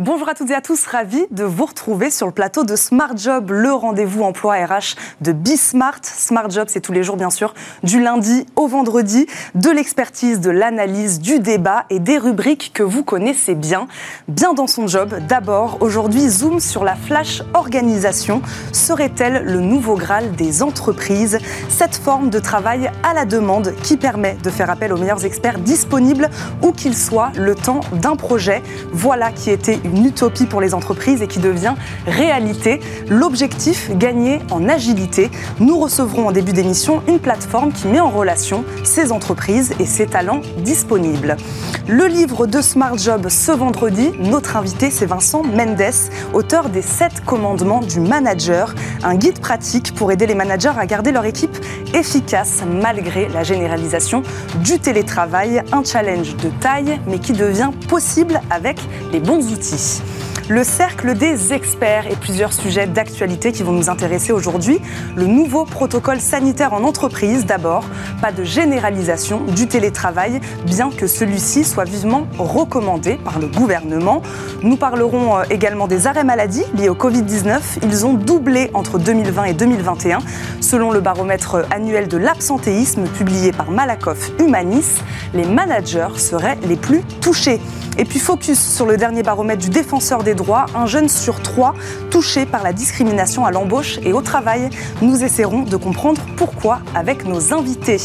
Bonjour à toutes et à tous, ravi de vous retrouver sur le plateau de Smart Job, le rendez-vous emploi RH de Bismart. Smart Job, c'est tous les jours bien sûr, du lundi au vendredi, de l'expertise, de l'analyse, du débat et des rubriques que vous connaissez bien. Bien dans son job, d'abord, aujourd'hui, zoom sur la flash organisation. Serait-elle le nouveau Graal des entreprises? Cette forme de travail à la demande qui permet de faire appel aux meilleurs experts disponibles où qu'ils soient le temps d'un projet. Voilà qui était une une utopie pour les entreprises et qui devient réalité. L'objectif, gagner en agilité. Nous recevrons en début d'émission une plateforme qui met en relation ces entreprises et ces talents disponibles. Le livre de Smart Job ce vendredi, notre invité c'est Vincent Mendes, auteur des 7 commandements du manager, un guide pratique pour aider les managers à garder leur équipe efficace malgré la généralisation du télétravail, un challenge de taille mais qui devient possible avec les bons outils us. Le cercle des experts et plusieurs sujets d'actualité qui vont nous intéresser aujourd'hui. Le nouveau protocole sanitaire en entreprise d'abord, pas de généralisation du télétravail, bien que celui-ci soit vivement recommandé par le gouvernement. Nous parlerons euh, également des arrêts maladie liés au Covid-19. Ils ont doublé entre 2020 et 2021, selon le baromètre annuel de l'absentéisme publié par Malakoff Humanis. Les managers seraient les plus touchés. Et puis focus sur le dernier baromètre du défenseur des droits, un jeune sur trois touché par la discrimination à l'embauche et au travail. Nous essaierons de comprendre pourquoi avec nos invités.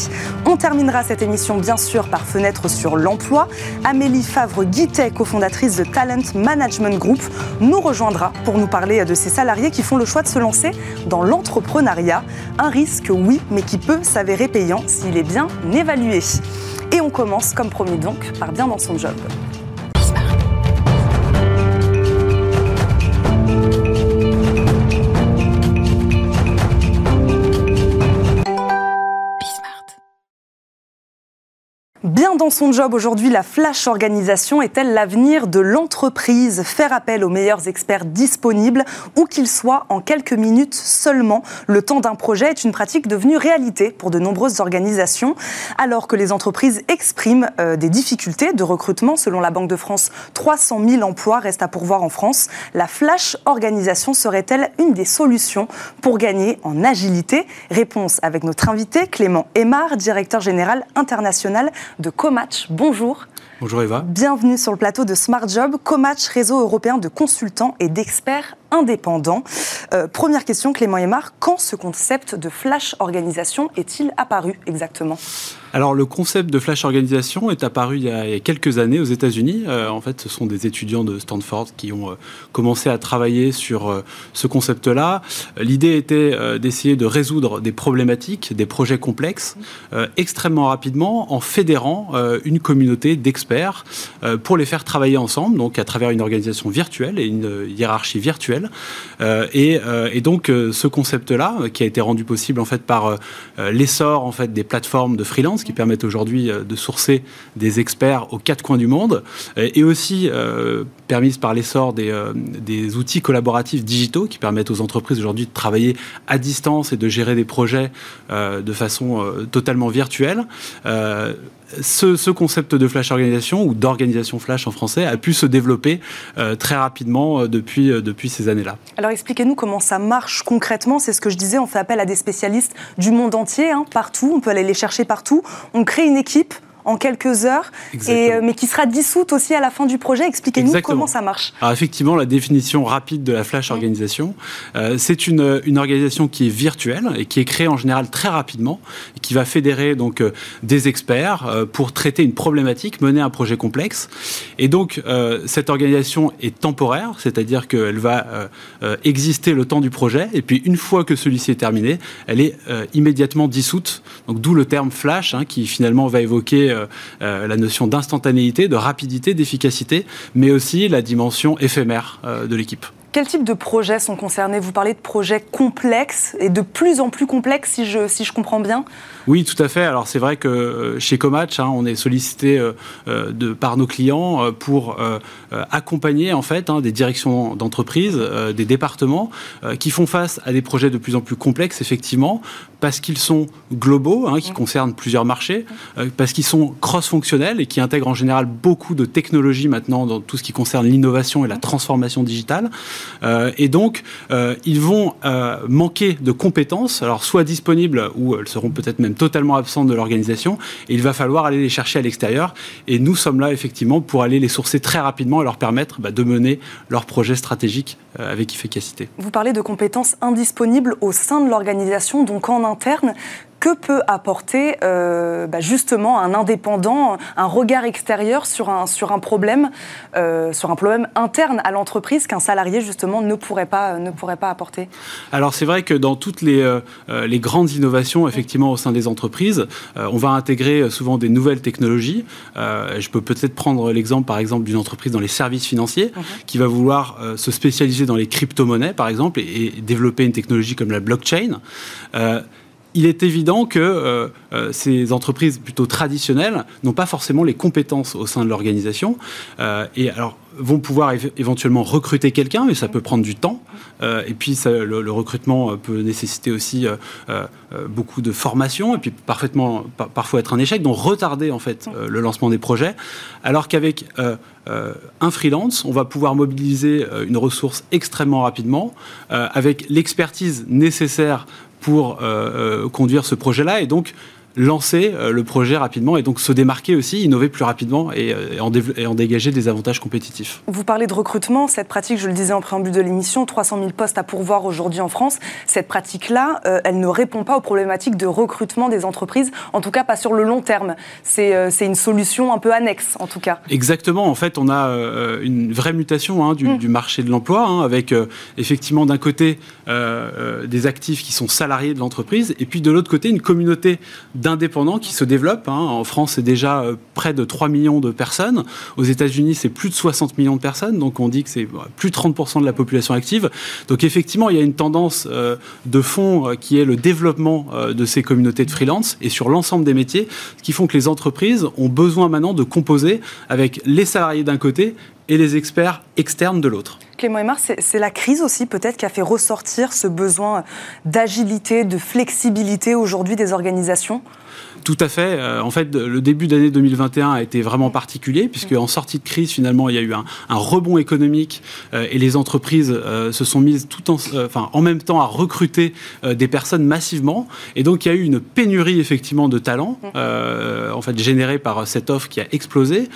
On terminera cette émission bien sûr par fenêtre sur l'emploi. Amélie Favre-Guittet, cofondatrice de Talent Management Group, nous rejoindra pour nous parler de ces salariés qui font le choix de se lancer dans l'entrepreneuriat. Un risque, oui, mais qui peut s'avérer payant s'il est bien évalué. Et on commence, comme promis donc, par bien dans son job. Bien dans son job aujourd'hui, la flash organisation est-elle l'avenir de l'entreprise? Faire appel aux meilleurs experts disponibles, où qu'ils soient en quelques minutes seulement? Le temps d'un projet est une pratique devenue réalité pour de nombreuses organisations, alors que les entreprises expriment euh, des difficultés de recrutement. Selon la Banque de France, 300 000 emplois restent à pourvoir en France. La flash organisation serait-elle une des solutions pour gagner en agilité? Réponse avec notre invité Clément Aymar, directeur général international de Comatch. Bonjour. Bonjour Eva. Bienvenue sur le plateau de Smart Job, Comatch, réseau européen de consultants et d'experts indépendants. Euh, première question, Clément Aymar, quand ce concept de flash organisation est-il apparu exactement? Alors le concept de flash organisation est apparu il y a, quelques années aux États-Unis. Euh, en fait, ce sont des étudiants de Stanford qui ont euh, commencé à travailler sur ce concept-là. L'idée était d'essayer de résoudre des problématiques, des projets complexes, extrêmement rapidement en fédérant une communauté d'experts euh, pour les faire travailler ensemble, donc à travers une organisation virtuelle et une hiérarchie virtuelle. Euh, euh, et, donc ce concept-là, qui a été rendu possible en fait par l'essor en fait des plateformes de freelance qui permettent aujourd'hui de sourcer des experts aux quatre coins du monde, et aussi permise par l'essor des, des, outils collaboratifs digitaux qui permettent aux entreprises aujourd'hui de travailler à distance et de gérer des projets de façon totalement virtuelle ce, concept de flash organisation ou d'organisation flash en français a pu se développer euh, très rapidement euh, depuis, euh, depuis ces années-là. Alors expliquez-nous comment ça marche concrètement. C'est ce que je disais, on fait appel à des spécialistes du monde entier, hein, partout, on peut aller les chercher partout. On crée une équipe, en quelques heures, et, euh, mais qui sera dissoute aussi à la fin du projet. Expliquez-nous comment ça marche. Alors effectivement, la définition rapide de la flash organisation, euh, c'est une, une, organisation qui est virtuelle et qui est créée en général très rapidement et qui va fédérer donc euh, des experts pour traiter une problématique, mener un projet complexe. Et donc cette organisation est temporaire, c'est-à-dire qu'elle va exister le temps du projet et puis une fois que celui-ci est terminé, elle est immédiatement dissoute. Donc d'où le terme flash hein, qui finalement va évoquer la notion d'instantanéité, de rapidité, d'efficacité, mais aussi la dimension éphémère euh, de l'équipe. Quel type de projets sont concernés? Vous parlez de projets complexes et de plus en plus complexes, si je, si je comprends bien? Oui, tout à fait. Alors c'est vrai que euh, chez Comatch, hein, on est sollicité euh, euh, de, par nos clients pour accompagner en fait hein, des directions d'entreprise, des départements qui font face à des projets de plus en plus complexes, effectivement, parce qu'ils sont globaux, hein, qui mmh. concernent plusieurs marchés, parce qu'ils sont cross-fonctionnels et qui intègrent en général beaucoup de technologies maintenant dans tout ce qui concerne l'innovation et la mmh. transformation digitale. et donc, ils vont manquer de compétences, alors soit disponibles ou elles seront peut-être même totalement absentes de l'organisation, et il va falloir aller les chercher à l'extérieur. Et nous sommes là effectivement pour aller les sourcer très rapidement et leur permettre bah, de mener leurs projets stratégiques avec efficacité. Vous parlez de compétences indisponibles au sein de l'organisation, donc en interne que peut apporter euh, bah, justement un indépendant, un regard extérieur sur un, sur un problème, euh, sur un problème interne à l'entreprise qu'un salarié justement ne pourrait pas, ne pourrait pas apporter? Alors c'est vrai que dans toutes les, euh, les grandes innovations effectivement au sein des entreprises, on va intégrer souvent des nouvelles technologies. je peux peut-être prendre l'exemple par exemple d'une entreprise dans les services financiers mhm. qui va vouloir se spécialiser dans les crypto-monnaies par exemple et, développer une technologie comme la blockchain il est évident que euh, euh, ces entreprises plutôt traditionnelles n'ont pas forcément les compétences au sein de l'organisation. Euh, et alors, vont pouvoir éventuellement recruter quelqu'un, mais ça peut prendre du temps. et puis le, recrutement peut nécessiter aussi beaucoup de formation, et puis parfaitement, parfois être un échec, donc retarder en fait le lancement des projets. Alors qu'avec un freelance, on va pouvoir mobiliser une ressource extrêmement rapidement, avec l'expertise nécessaire pour euh, euh, conduire ce projet-là. Et donc, lancer euh, le projet rapidement et donc se démarquer aussi, innover plus rapidement et, euh, en, et, en, dégager des avantages compétitifs. Vous parlez de recrutement, cette pratique, je le disais en préambule de l'émission, 300 000 postes à pourvoir aujourd'hui en France. Cette pratique-là, euh, elle ne répond pas aux problématiques de recrutement des entreprises, en tout cas pas sur le long terme. C'est une solution un peu annexe, en tout cas. Exactement. En fait, on a une vraie mutation hein, du, mm. du, marché de l'emploi, hein, avec effectivement d'un côté des actifs qui sont salariés de l'entreprise, et puis de l'autre côté une communauté d'indépendants qui se développent. Hein. En France, c'est déjà euh, près de 3 millions de personnes. Aux États-Unis, c'est plus de 60 millions de personnes. Donc, on dit que c'est plus de 30% de la population active. Donc, effectivement, il y a une tendance euh, de fond euh, qui est le développement de ces communautés de freelance et sur l'ensemble des métiers, ce qui font que les entreprises ont besoin maintenant de composer avec les salariés d'un côté et les experts externes de l'autre. Clément Aymar, c'est la crise aussi peut-être qui a fait ressortir ce besoin d'agilité, de flexibilité aujourd'hui des organisations? Tout à fait. Euh, en fait, le début d'année 2021 a été vraiment particulier, puisque en sortie de crise, finalement, il y a eu un, rebond économique euh, et les entreprises euh, se sont mises tout en, enfin, en même temps à recruter des personnes massivement. Et donc, il y a eu une pénurie, effectivement, de talents, en fait, générée par cette offre qui a explosé.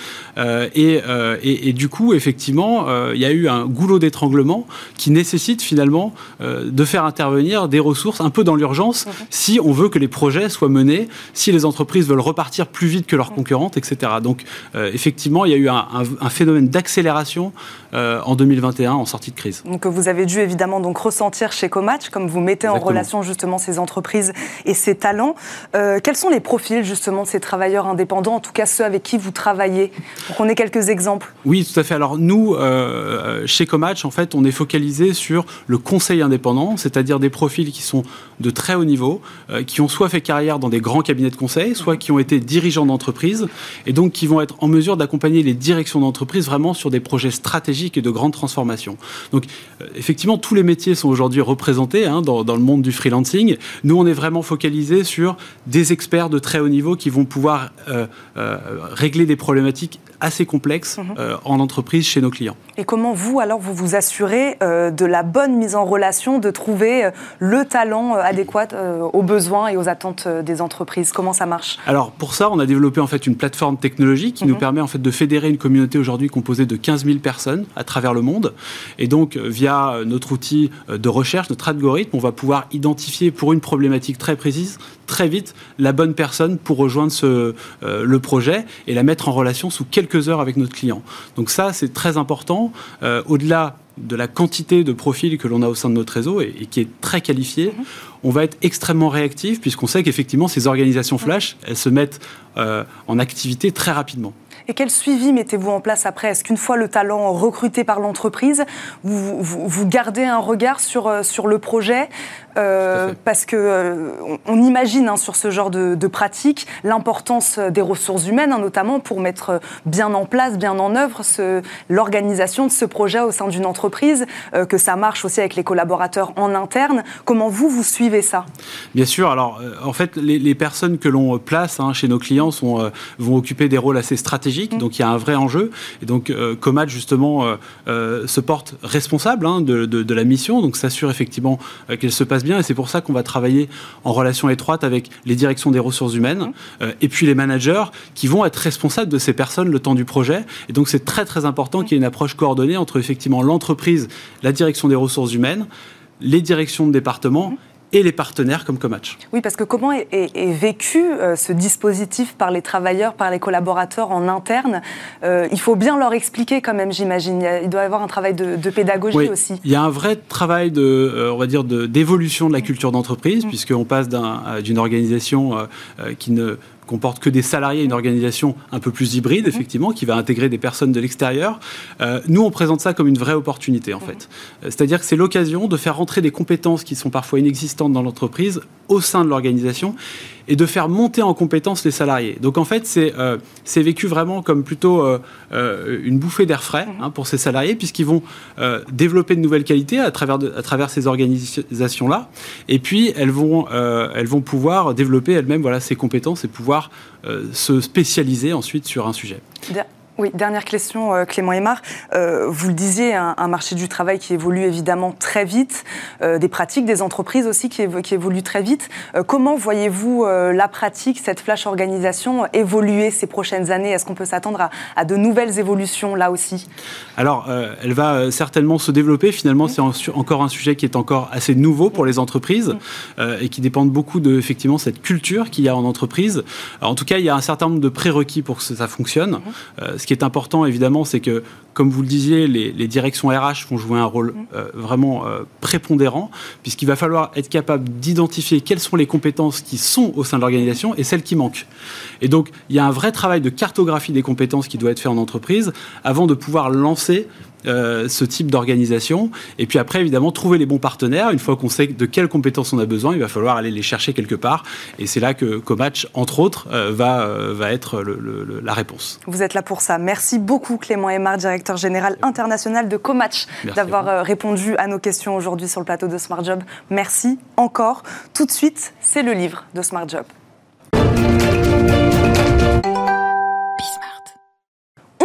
Et, et, du coup, effectivement, il y a eu un goulot d'étranglement qui nécessite, finalement, de faire intervenir des ressources un peu dans l'urgence si on veut que les projets soient menés, si les entreprises veulent repartir plus vite que leurs concurrentes, etc. Donc, euh, effectivement, il y a eu un, phénomène d'accélération euh, en 2021 en sortie de crise. Donc, vous avez dû évidemment donc ressentir chez Comatch, comme vous mettez en relation justement ces entreprises et ces talents. Euh, quels sont les profils justement de ces travailleurs indépendants, en tout cas ceux avec qui vous travaillez, pour qu'on ait quelques exemples? Oui, tout à fait. Alors nous, chez Comatch, en fait, on est focalisé sur le conseil indépendant, c'est-à-dire des profils qui sont de très haut niveau, qui ont soit fait carrière dans des grands cabinets de conseil, soit qui ont été dirigeants d'entreprise, et donc qui vont être en mesure d'accompagner les directions d'entreprise vraiment sur des projets stratégiques et de grandes transformations. Donc, euh, effectivement, tous les métiers sont aujourd'hui représentés hein, dans, le monde du freelancing. Nous, on est vraiment focalisé sur des experts de très haut niveau qui vont pouvoir euh, euh, régler des problématiques assez complexes mhm. en entreprise chez nos clients. Et comment vous, alors, vous vous assurez de la bonne mise en relation, de trouver le talent adéquat aux besoins et aux attentes des entreprises? Comment ça marche? Alors pour ça, on a développé en fait une plateforme technologique qui nous mhm. permet en fait de fédérer une communauté aujourd'hui composée de 15 000 personnes à travers le monde. Et donc euh, via euh, notre outil euh, de recherche, notre algorithme, on va pouvoir identifier pour une problématique très précise très vite la bonne personne pour rejoindre ce, le projet et la mettre en relation sous quelques heures avec notre client. Donc ça, c'est très important. Au-delà de la quantité de profils que l'on a au sein de notre réseau et, qui est très qualifié, mhm. on va être extrêmement réactif puisqu'on sait qu'effectivement ces organisations flash, elles se mettent euh, en activité très rapidement. Et quel suivi mettez-vous en place après Est-ce qu'une fois le talent recruté par l'entreprise, vous, vous, gardez un regard sur, euh, sur le projet euh, Parce que euh, on, imagine hein, sur ce genre de, pratique l'importance des ressources humaines, hein, notamment pour mettre bien en place, bien en œuvre l'organisation de ce projet au sein d'une entreprise, que ça marche aussi avec les collaborateurs en interne. Comment vous, vous suivez ça? Bien sûr. Alors, en fait, les, personnes que l'on place hein, chez nos clients sont, vont occuper des rôles assez stratégiques. Mmh. Donc, il y a un vrai enjeu. Et donc, Comat, justement, se porte responsable hein, de, la mission, donc s'assure effectivement euh, qu'elle se passe bien. Et c'est pour ça qu'on va travailler en relation étroite avec les directions des ressources humaines mmh. euh, et puis les managers qui vont être responsables de ces personnes le temps du projet. Et donc c'est très très important mmh. qu'il y ait une approche coordonnée entre effectivement l'entreprise, la direction des ressources humaines, les directions de département et les partenaires comme Comatch. Oui, parce que comment est, vécu euh, ce dispositif par les travailleurs, par les collaborateurs en interne? Euh, Il faut bien leur expliquer quand même, j'imagine. Il, doit y avoir un travail de, pédagogie aussi. Il y a un vrai travail de, euh, on va dire, d'évolution de, la culture d'entreprise, mmh. puisqu'on passe d'une organisation qui ne comporte que des salariés, une organisation un peu plus hybride, mhm. effectivement, qui va intégrer des personnes de l'extérieur. Euh, nous, on présente ça comme une vraie opportunité, en mhm. fait. Euh, c'est-à-dire que c'est l'occasion de faire rentrer des compétences qui sont parfois inexistantes dans l'entreprise au sein de l'organisation et de faire monter en compétence les salariés. Donc en fait, c'est euh, vécu vraiment comme plutôt une bouffée d'air frais mhm. hein, pour ces salariés, puisqu'ils vont développer de nouvelles qualités à travers, à travers ces organisations-là, et puis elles vont, elles vont pouvoir développer elles-mêmes voilà, ces compétences et pouvoir euh, se spécialiser ensuite sur un sujet. Oui, dernière question, euh, Clément Aymar. Euh, vous le disiez, un, marché du travail qui évolue évidemment très vite, euh, des pratiques, des entreprises aussi qui, évoluent très vite. comment voyez-vous la pratique, cette flash organisation évoluer ces prochaines années? Est-ce qu'on peut s'attendre à, de nouvelles évolutions là aussi? Alors, elle va certainement se développer. Finalement, c'est encore un sujet qui est encore assez nouveau pour les entreprises et qui dépend beaucoup de effectivement cette culture qu'il y a en entreprise. en tout cas, il y a un certain nombre de prérequis pour que ça fonctionne. ce qui est important, évidemment, c'est que, comme vous le disiez, les, directions RH vont jouer un rôle mm. euh, vraiment euh, prépondérant, puisqu'il va falloir être capable d'identifier quelles sont les compétences qui sont au sein de l'organisation et celles qui manquent. Et donc, il y a un vrai travail de cartographie des compétences qui doit être fait en entreprise avant de pouvoir lancer euh, ce type d'organisation. Et puis après, évidemment, trouver les bons partenaires. Une fois qu'on sait de quelles compétences on a besoin, il va falloir aller les chercher quelque part. Et c'est là que Comatch, entre autres, euh, va, euh, va être la réponse. Vous êtes là pour ça. Merci beaucoup, Clément Aymar, directeur général international de Comatch, d'avoir répondu à nos questions aujourd'hui sur le plateau de Smart Job. Merci encore. Tout de suite, c'est le livre de Smart Job.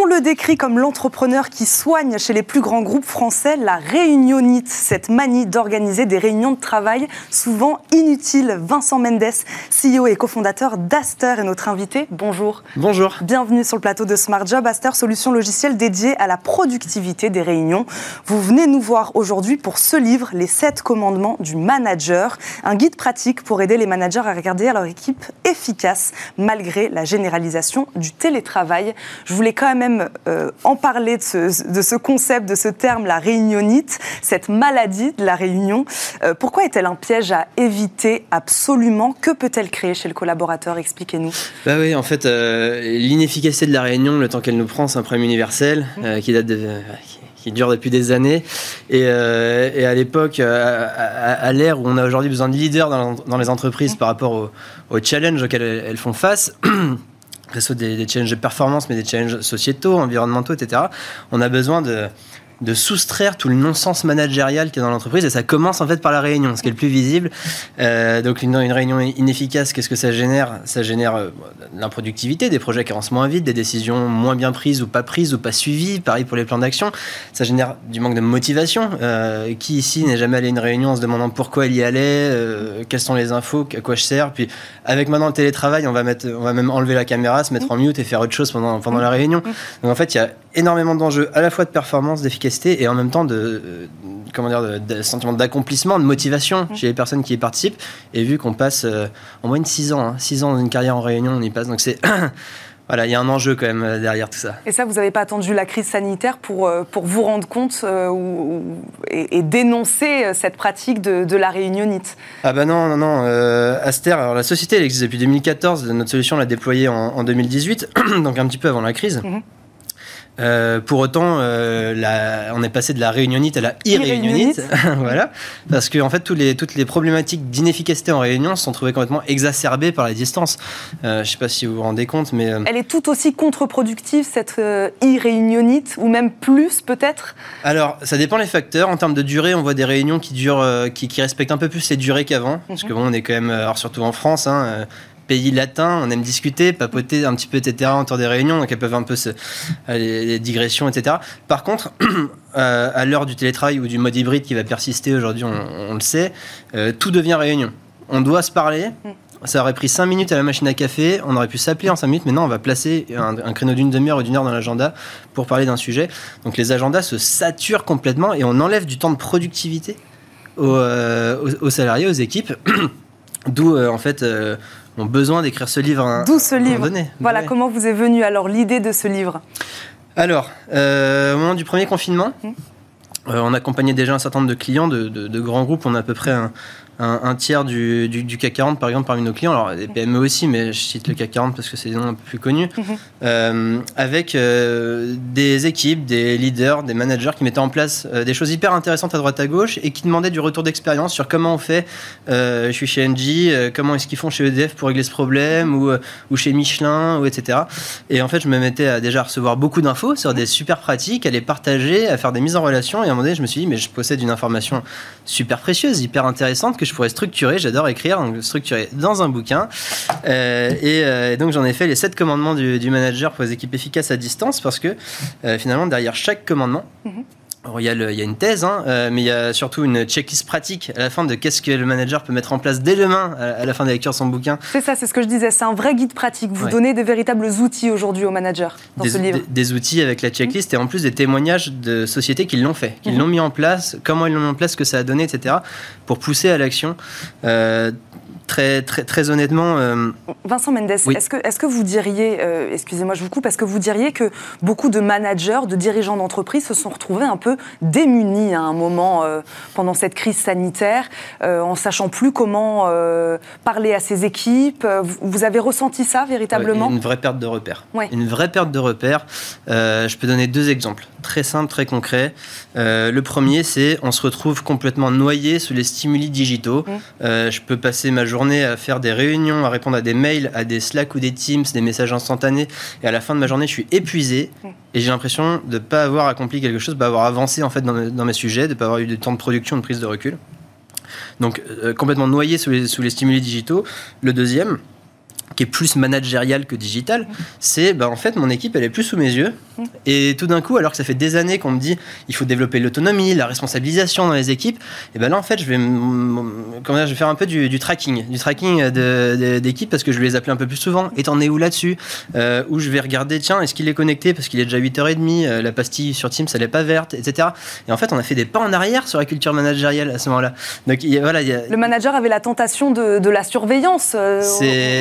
Le décrit comme l'entrepreneur qui soigne chez les plus grands groupes français la réunionite, cette manie d'organiser des réunions de travail souvent inutiles. Vincent Mendes, CEO et cofondateur d'Aster est notre invité. Bonjour. Bonjour. Bienvenue sur le plateau de Smart Job, Aster, solution logicielle dédiée à la productivité des réunions. Vous venez nous voir aujourd'hui pour ce livre, Les 7 commandements du manager, un guide pratique pour aider les managers à regarder leur équipe efficace malgré la généralisation du télétravail. Je voulais quand même euh, en parler de ce, concept, de ce terme, la réunionite, cette maladie de la réunion. Euh, pourquoi est-elle un piège à éviter absolument? Que peut-elle créer chez le collaborateur? Expliquez-nous. Bah oui, en fait, euh, l'inefficacité de la réunion, le temps qu'elle nous prend, c'est un problème universel mmh. qui date qui dure depuis des années. Et, à l'époque, à, l'ère où on a aujourd'hui besoin de leaders dans, les entreprises mmh. par rapport aux au challenges auxquels elles font face, que ce des challenges de performance, mais des challenges sociétaux, environnementaux, etc. On a besoin de, de soustraire tout le non-sens managérial qui est dans l'entreprise et ça commence en fait par la réunion, ce qui est le plus visible. Euh, donc une, une, réunion inefficace, qu'est-ce que ça génère? Ça génère euh, l'improductivité, des projets qui avancent moins vite, des décisions moins bien prises ou pas prises ou pas suivies. Pareil pour les plans d'action. Ça génère du manque de motivation. Euh, qui ici n'est jamais allé à une réunion en se demandant pourquoi il y allait, euh, quelles sont les infos, à quoi je sers? Puis avec maintenant le télétravail, on va mettre, on va même enlever la caméra, se mettre en mute et faire autre chose pendant pendant la réunion. Donc en fait, il y a énormément d'enjeux à la fois de performance, d'efficacité et en même temps de, euh, comment dire, de, sentiment d'accomplissement, de motivation chez les personnes qui y participent. Et vu qu'on passe euh, en moyenne 6 ans, 6 hein, ans dans une carrière en réunion, on y passe. Donc c'est voilà, il y a un enjeu quand même euh, derrière tout ça. Et ça, vous n'avez pas attendu la crise sanitaire pour, euh, pour vous rendre compte euh, ou, et, dénoncer cette pratique de, de, la réunionite? Ah bah non, non, non. Euh, Aster, alors la société, elle existe depuis 2014. Notre solution, on l'a déployée en, en, 2018, donc un petit peu avant la crise. Mm -hmm. Euh, pour autant, euh, la, on est passé de la réunionite à la irréunionite, voilà, parce que en fait, tous les, toutes les problématiques d'inefficacité en réunion se sont trouvées complètement exacerbées par la distance. Euh, je ne sais pas si vous vous rendez compte, mais euh, elle est tout aussi contre-productive cette euh, irréunionite, ou même plus peut-être? Alors, ça dépend les facteurs. En termes de durée, on voit des réunions qui durent, euh, qui, qui, respectent un peu plus les durées qu'avant, mm -hmm. parce que bon, on est quand même, alors surtout en France. Hein, pays latin, on aime discuter, papoter un petit peu, etc., autour des réunions, donc elles peuvent un peu se. les, les digressions, etc. Par contre, euh, à l'heure du télétravail ou du mode hybride qui va persister aujourd'hui, on, on, le sait, euh, tout devient réunion. On doit se parler. Ça aurait pris 5 minutes à la machine à café, on aurait pu s'appeler en 5 minutes, maintenant on va placer un, un créneau d'une demi-heure ou d'une heure dans l'agenda pour parler d'un sujet. Donc les agendas se saturent complètement et on enlève du temps de productivité aux, euh, aux, aux salariés, aux équipes. D'où euh, en fait euh, ont besoin d'écrire ce livre. D'où ce livre. Donné. Voilà ouais. comment vous est venue alors l'idée de ce livre. Alors, euh, au moment du premier confinement, mmh. on accompagnait déjà un certain nombre de clients de, de, de, grands groupes. On a à peu près un, un, un tiers du, du, du, CAC 40, par exemple, parmi nos clients. Alors, des PME aussi, mais je cite le CAC 40 parce que c'est des noms un peu plus connus. Mmh. Euh, avec euh, des équipes, des leaders, des managers qui mettaient en place euh, des choses hyper intéressantes à droite à gauche et qui demandaient du retour d'expérience sur comment on fait. Je suis chez Engie, comment est-ce qu'ils font chez EDF pour régler ce problème, ou, ou chez Michelin, ou etc. Et en fait, je me mettais à déjà recevoir beaucoup d'infos sur des super pratiques, à les partager, à faire des mises en relation. Et à un moment donné, je me suis dit, mais je possède une information super précieuse, hyper intéressante que je pourrais structurer. J'adore écrire, donc structurer dans un bouquin. Euh, et, euh, et, donc j'en ai fait les sept commandements du, manager pour les équipes efficaces à distance parce que euh, finalement derrière chaque commandement, mm -hmm. Alors, il, y a le, il, y a une thèse, hein, euh, mais il y a surtout une checklist pratique à la fin de qu'est-ce que le manager peut mettre en place dès demain à, à la fin de la lecture de son bouquin. C'est ça, c'est ce que je disais. C'est un vrai guide pratique. Vous ouais. donnez des véritables outils aujourd'hui aux managers dans des, ce livre. Des, des, outils avec la checklist mmh. et en plus des témoignages de sociétés qui l'ont fait, qui mmh. l'ont mis en place, comment ils l'ont mis en place, ce que ça a donné, etc. pour pousser à l'action. Euh, très, très, très honnêtement. Euh... Vincent Mendes, oui. est-ce que, est que vous diriez, euh, excusez-moi, je vous coupe, est-ce que vous diriez que beaucoup de managers, de dirigeants d'entreprise se sont retrouvés un peu démunis à un moment euh, pendant cette crise sanitaire, en sachant plus comment parler à ses équipes Vous avez ressenti ça véritablement? Une vraie perte de repères. Ouais. Une vraie perte de repères. Je peux donner deux exemples, très simples, très concrets. le premier, c'est on se retrouve complètement noyé sous les stimuli digitaux. Mmh. je peux passer ma journée journée à faire des réunions, à répondre à des mails, à des Slack ou des Teams, des messages instantanés. Et à la fin de ma journée, je suis épuisé et j'ai l'impression de ne pas avoir accompli quelque chose, de pas avoir avancé en fait dans mes, dans mes sujets, de ne pas avoir eu de temps de production, de prise de recul. Donc euh, complètement noyé sous les, sous les stimuli digitaux. Le deuxième, qui est plus managérial que digital, c'est bah, en fait mon équipe elle est plus sous mes yeux et tout d'un coup alors que ça fait des années qu'on me dit il faut développer l'autonomie, la responsabilisation dans les équipes, et ben là en fait je vais comment dire, je vais faire un peu du, du tracking, du tracking d'équipe parce que je vais les appeler un peu plus souvent. Et t'en es où là-dessus? Euh, Où je vais regarder tiens est-ce qu'il est connecté? Parce qu'il est déjà 8h30, euh, la pastille sur Teams elle est pas verte, etc. Et en fait on a fait des pas en arrière sur la culture managériale à ce moment-là. Donc y a, voilà, y a... le manager avait la tentation de, de la surveillance. Euh,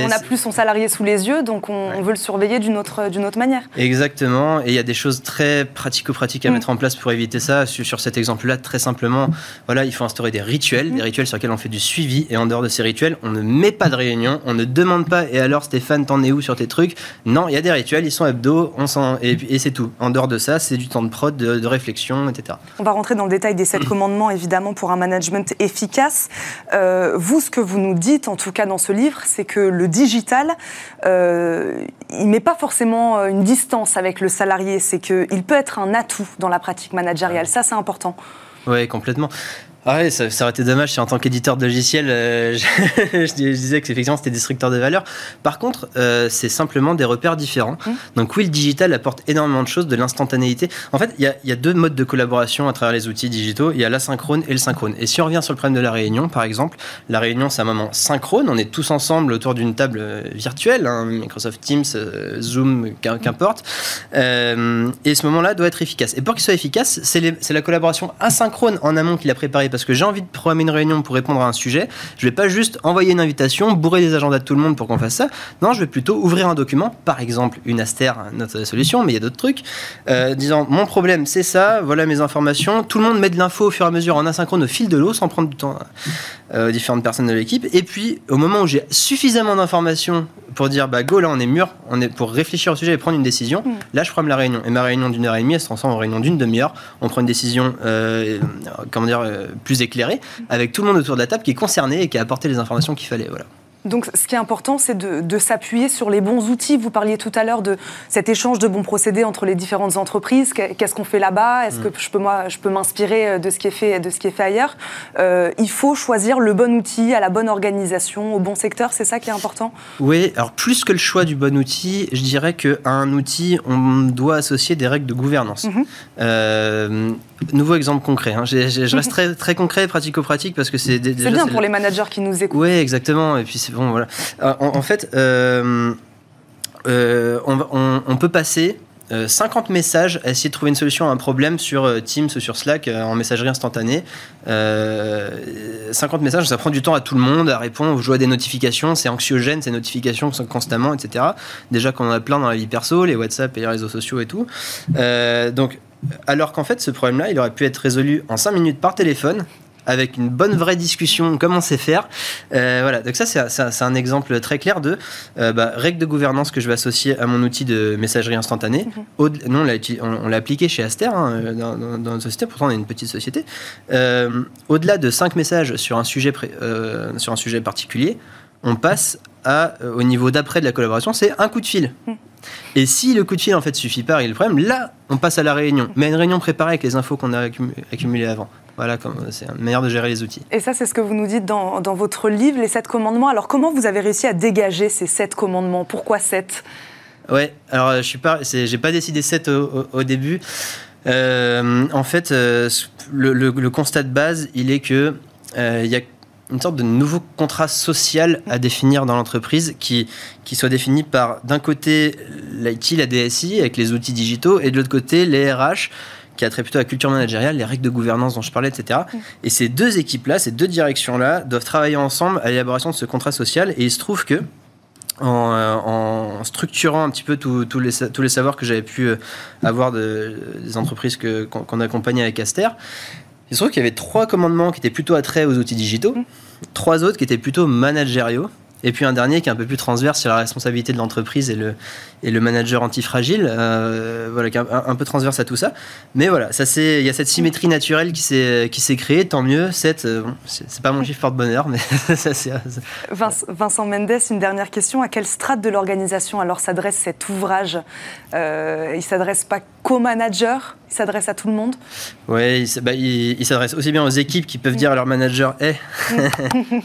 on a plus son salarié sous les yeux, donc on, ouais. on veut le surveiller d'une autre, d'une autre manière. Exactement, et il y a des choses très pratico-pratiques à mmh. mettre en place pour éviter ça. Sur, cet exemple-là, très simplement, voilà, il faut instaurer des rituels, mmh. des rituels sur lesquels on fait du suivi, et en dehors de ces rituels, on ne met pas de réunion, on ne demande pas, et alors Stéphane, t'en es où sur tes trucs? Non, il y a des rituels, ils sont hebdo, on s'en, et, et c'est tout. En dehors de ça, c'est du temps de prod, de, de, réflexion, etc. On va rentrer dans le détail des sept commandements, évidemment, pour un management efficace. Euh, vous, ce que vous nous dites, en tout cas dans ce livre, c'est que le digital euh, il met pas forcément euh, une distance avec le salarié, c'est qu'il peut être un atout dans la pratique managériale. Ça, c'est important. Oui, complètement. Ah ouais, ça, ça, aurait été dommage si en tant qu'éditeur de logiciel, euh, je, je, disais que effectivement c'était destructeur de valeur. Par contre, euh, c'est simplement des repères différents. Mmh. Donc oui, le digital apporte énormément de choses, de l'instantanéité. En fait, il y, y, a deux modes de collaboration à travers les outils digitaux. Il y a l'asynchrone et le synchrone. Et si on revient sur le problème de la réunion, par exemple, la réunion c'est un moment synchrone. On est tous ensemble autour d'une table euh, virtuelle, hein, Microsoft Teams, euh, Zoom, qu'importe. Et ce moment-là doit être efficace. Et pour qu'il soit efficace, c'est la collaboration asynchrone en amont qu'il a préparée parce que j'ai envie de programmer une réunion pour répondre à un sujet. Je vais pas juste envoyer une invitation, bourrer les agendas de tout le monde pour qu'on fasse ça. Non, je vais plutôt ouvrir un document, par exemple une Aster, notre solution, mais il y a d'autres trucs, euh, disant mon problème c'est ça, voilà mes informations. Tout le monde met de l'info au fur et à mesure en asynchrone au fil de l'eau sans prendre du temps euh, aux différentes personnes de l'équipe. Et puis au moment où j'ai suffisamment d'informations pour dire bah go là on est mûr, on est pour réfléchir au sujet et prendre une décision, mm. là je prends la réunion. Et ma réunion d'une heure et demie elle se transforme en réunion d'une demi-heure. On prend une décision euh, comment dire plus éclairée avec tout le monde autour de la table qui est concerné et qui a apporté les informations qu'il fallait. Voilà. Donc, ce qui est important, c'est de, s'appuyer sur les bons outils. Vous parliez tout à l'heure de cet échange de bons procédés entre les différentes entreprises. Qu'est-ce qu'on fait là-bas? Est-ce que mm. je peux, moi, je peux m'inspirer euh, de ce qui est fait, de ce qui est fait ailleurs? Euh, Il faut choisir le bon outil à la bonne organisation, au bon secteur. C'est ça qui est important? Oui. Alors, plus que le choix du bon outil, je dirais qu'à un outil, on doit associer des règles de gouvernance. Mm-hmm. Euh, nouveau exemple concret. Hein. Je, reste très, très concret, pratico-pratique, parce que c'est C'est bien pour les managers qui nous écoutent. Oui, exactement. Et puis c'est bon, voilà. Euh, en, fait, euh, euh, on, peut passer 50 messages à essayer de trouver une solution à un problème sur Teams ou sur Slack en messagerie instantanée. 50 messages, ça prend du temps à tout le monde à répondre, vous jouez à des notifications, c'est anxiogène ces notifications constamment, etc. Déjà qu'on en a plein dans la vie perso, les WhatsApp et les réseaux sociaux et tout. donc alors qu'en fait, ce problème-là, il aurait pu être résolu en 5 minutes par téléphone avec une bonne vraie discussion, comment c'est faire. Euh, voilà, donc ça c'est un exemple très clair de euh, bah, règle de gouvernance que je vais associer à mon outil de messagerie instantanée. Mhm. Nous, on l'a appliqué chez Aster, hein, dans, notre société, pourtant on est une petite société. Euh, au-delà de 5 messages sur un sujet, sur un sujet particulier, on passe à, au niveau d'après de la collaboration, c'est un coup de fil. Mhm. Et si le coup de fil en fait suffit pas, il y a le problème, là on passe à la réunion. Mais une réunion préparée avec les infos qu'on a accumulées avant. Voilà, c'est une manière de gérer les outils. Et ça, c'est ce que vous nous dites dans, votre livre, les sept commandements. Alors, comment vous avez réussi à dégager ces sept commandements? Pourquoi sept? Ouais, alors je suis pas, j'ai pas décidé sept au, début. Euh, en fait, euh, le, constat de base, il est que euh, il y a une sorte de nouveau contrat social à définir dans l'entreprise qui, qui soit défini par d'un côté l'IT, la DSI avec les outils digitaux et de l'autre côté les RH qui a trait plutôt à la culture managériale, les règles de gouvernance dont je parlais, etc. Et ces deux équipes-là, ces deux directions-là doivent travailler ensemble à l'élaboration de ce contrat social et il se trouve que en, euh, structurant un petit peu tous les, tous les savoirs que j'avais pu euh, avoir de, des entreprises qu'on accompagnait avec Aster, il se trouve qu'il y avait trois commandements qui étaient plutôt attraits aux outils digitaux, mmh. trois autres qui étaient plutôt managériaux, et puis un dernier qui est un peu plus transverse sur la responsabilité de l'entreprise et le, et le manager antifragile, euh, voilà, un, peu transverse à tout ça. Mais voilà, ça il y a cette symétrie naturelle qui s'est qui s'est créée, tant mieux. Cette, euh, c'est pas mon chiffre porte-bonheur, mais ça c'est. Vincent Mendes, une dernière question. À quelle strate de l'organisation alors s'adresse cet ouvrage euh, Il s'adresse pas qu'aux managers il s'adresse à tout le monde? Oui, bah, il, s'adresse aussi bien aux équipes qui peuvent dire à leur manager Hé,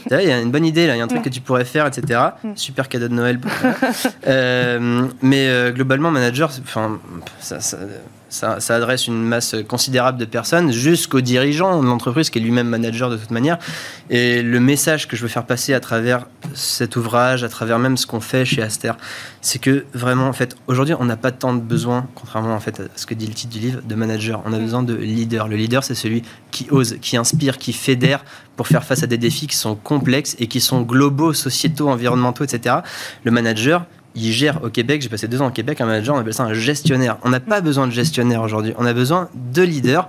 il y a une bonne idée là, il y a un truc que tu pourrais faire, etc. Mm. Super cadeau de Noël. euh, mais euh, globalement, manager, enfin, ça, ça, adresse une masse considérable de personnes jusqu'au dirigeant de l'entreprise qui est lui-même manager de toute manière. Et le message que je veux faire passer à travers cet ouvrage, à travers même ce qu'on fait chez Aster, c'est que vraiment, en fait, aujourd'hui, on n'a pas tant de besoin, contrairement en fait à ce que dit le titre du livre, de manager. On a besoin de leader. Le leader, c'est celui qui ose, qui inspire, qui fédère pour faire face à des défis qui sont complexes et qui sont globaux, sociétaux, environnementaux, etc. Le manager, il gère au Québec, j'ai passé deux ans au Québec, un manager, on appelle ça un gestionnaire. On n'a pas besoin de gestionnaire aujourd'hui, on a besoin de leaders.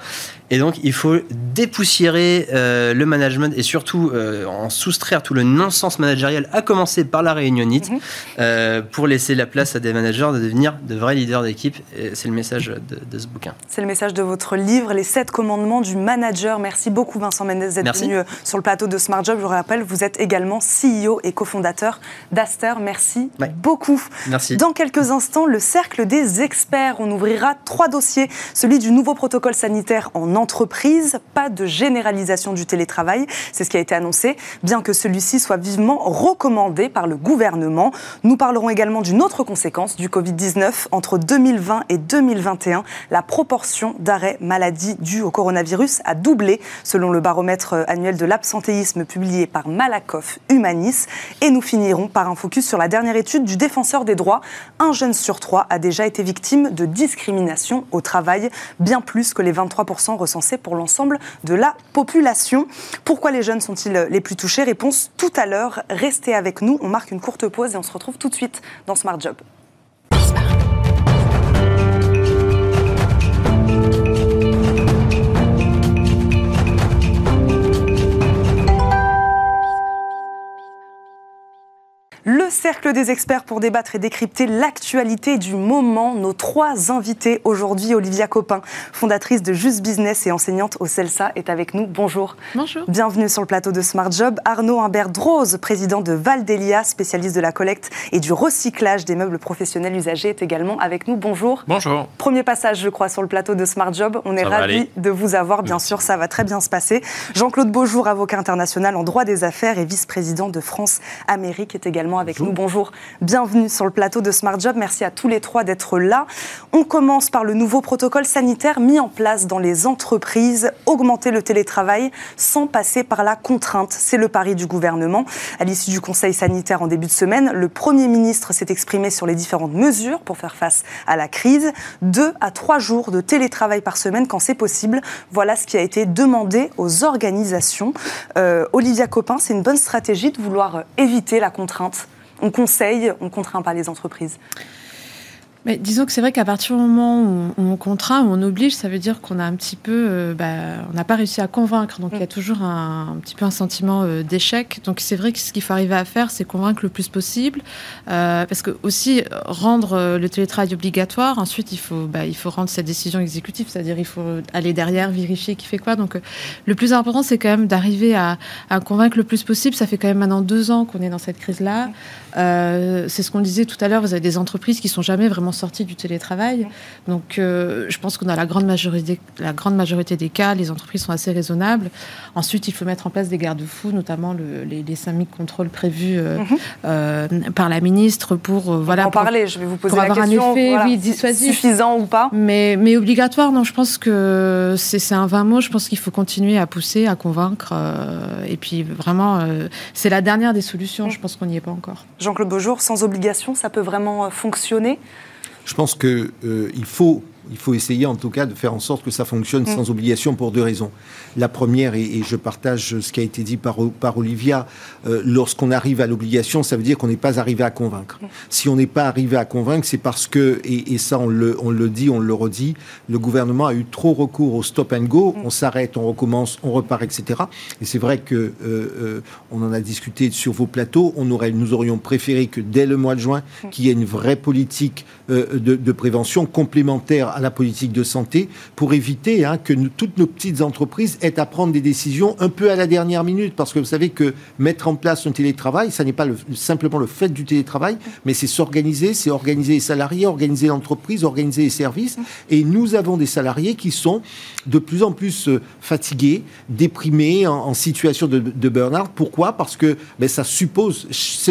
Et donc, il faut dépoussiérer euh, le management et surtout euh, en soustraire tout le non-sens managérial, à commencer par la réunionite, mhm. euh, pour laisser la place à des managers de devenir de vrais leaders d'équipe. C'est le message de, ce bouquin. C'est le message de votre livre, Les sept commandements du manager. Merci beaucoup, Vincent Mendes, d'être venu sur le plateau de Smart Job. Je vous rappelle, vous êtes également CEO et cofondateur d'Aster. Merci beaucoup. Merci. Dans quelques instants, le cercle des experts. On ouvrira trois dossiers celui du nouveau protocole sanitaire en pas de généralisation du télétravail, c'est ce qui a été annoncé, bien que celui-ci soit vivement recommandé par le gouvernement. Nous parlerons également d'une autre conséquence du Covid-19. Entre 2020 et 2021, la proportion d'arrêts maladie dus au coronavirus a doublé, selon le baromètre annuel de l'absentéisme publié par Malakoff Humanis. Et nous finirons par un focus sur la dernière étude du défenseur des droits. Un jeune sur trois a déjà été victime de discrimination au travail, bien plus que les 23% pour l'ensemble de la population. Pourquoi les jeunes sont-ils les plus touchés? Réponse tout à l'heure. Restez avec nous, on marque une courte pause et on se retrouve tout de suite dans Smart Job. Le cercle des experts pour débattre et décrypter l'actualité du moment. Nos trois invités aujourd'hui, Olivia Copin, fondatrice de Just Business et enseignante au CELSA, est avec nous. Bonjour. Bonjour. Bienvenue sur le plateau de Smart Job. Arnaud Humbert Drose, président de Valdelia, spécialiste de la collecte et du recyclage des meubles professionnels usagés, est également avec nous. Bonjour. Bonjour. Premier passage, je crois, sur le plateau de Smart Job. On est ravis de vous avoir, bien sûr, ça va très bien se passer. Jean-Claude Beaujour, avocat international en droit des affaires et vice-président de France Amérique, est également avec nous. Bonjour, bienvenue sur le plateau de Smart Job. Merci à tous les trois d'être là. On commence par le nouveau protocole sanitaire mis en place dans les entreprises, augmenter le télétravail sans passer par la contrainte. C'est le pari du gouvernement. À l'issue du Conseil sanitaire en début de semaine, le Premier ministre s'est exprimé sur les différentes mesures pour faire face à la crise. Deux à trois jours de télétravail par semaine quand c'est possible. Voilà ce qui a été demandé aux organisations. Euh, Olivia Copin, c'est une bonne stratégie de vouloir éviter la contrainte on conseille, on ne contraint pas les entreprises mais disons que c'est vrai qu'à partir du moment où on contraint, où on oblige, ça veut dire qu'on a un petit peu, euh, bah, on n'a pas réussi à convaincre. Donc il y a mm. toujours un, petit peu un sentiment euh, d'échec. Donc c'est vrai que ce qu'il faut arriver à faire, c'est convaincre le plus possible, euh, parce que aussi rendre le télétravail obligatoire. Ensuite, il faut, bah, il faut rendre cette décision exécutive, c'est-à-dire il faut aller derrière, vérifier qui fait quoi. Donc le plus important, c'est quand même d'arriver à, à, convaincre le plus possible. Ça fait quand même maintenant deux ans qu'on est dans cette crise-là. Mm. c'est ce qu'on disait tout à l'heure. Vous avez des entreprises qui sont jamais vraiment sortie du télétravail. Donc, euh, je pense qu'on a la grande, majorité, la grande majorité des cas, les entreprises sont assez raisonnables. Ensuite, il faut mettre en place des garde-fous, notamment les, les 5000 contrôles prévus euh, mhm. euh, par la ministre pour voilà. en parler, je vais vous poser la avoir question. un effet, oui, dissuasif. Suffisant ou pas mais, mais obligatoire, non, je pense que c'est un vain mot. Je pense qu'il faut continuer à pousser, à convaincre. et puis, vraiment, c'est la dernière des solutions. Je pense qu'on n'y est pas encore. Jean-Claude Beaujour, sans obligation, ça peut vraiment fonctionner? Je pense qu'il euh, faut il faut essayer en tout cas de faire en sorte que ça fonctionne mm. sans obligation pour deux raisons. La première, et, je partage ce qui a été dit par, par Olivia, euh, lorsqu'on arrive à l'obligation, ça veut dire qu'on n'est pas arrivé à convaincre. Mm. Si on n'est pas arrivé à convaincre, c'est parce que, et, ça on le, on le dit, on le redit, le gouvernement a eu trop recours au stop and go, mm. on s'arrête, on recommence, on repart, etc. Et c'est vrai que euh, euh, on en a discuté sur vos plateaux, on aurait, nous aurions préféré que dès le mois de juin, qu'il y ait une vraie politique de, de prévention complémentaire à la politique de santé pour éviter hein, que toutes nos petites entreprises aient à prendre des décisions un peu à la dernière minute. Parce que vous savez que mettre en place un télétravail, ça n'est pas simplement le fait du télétravail, mais c'est s'organiser, c'est organiser les salariés, organiser l'entreprise, organiser les services. Et nous avons des salariés qui sont de plus en plus euh, fatigués, déprimés, en, situation de, burn-out. Pourquoi? Parce que ben, ça suppose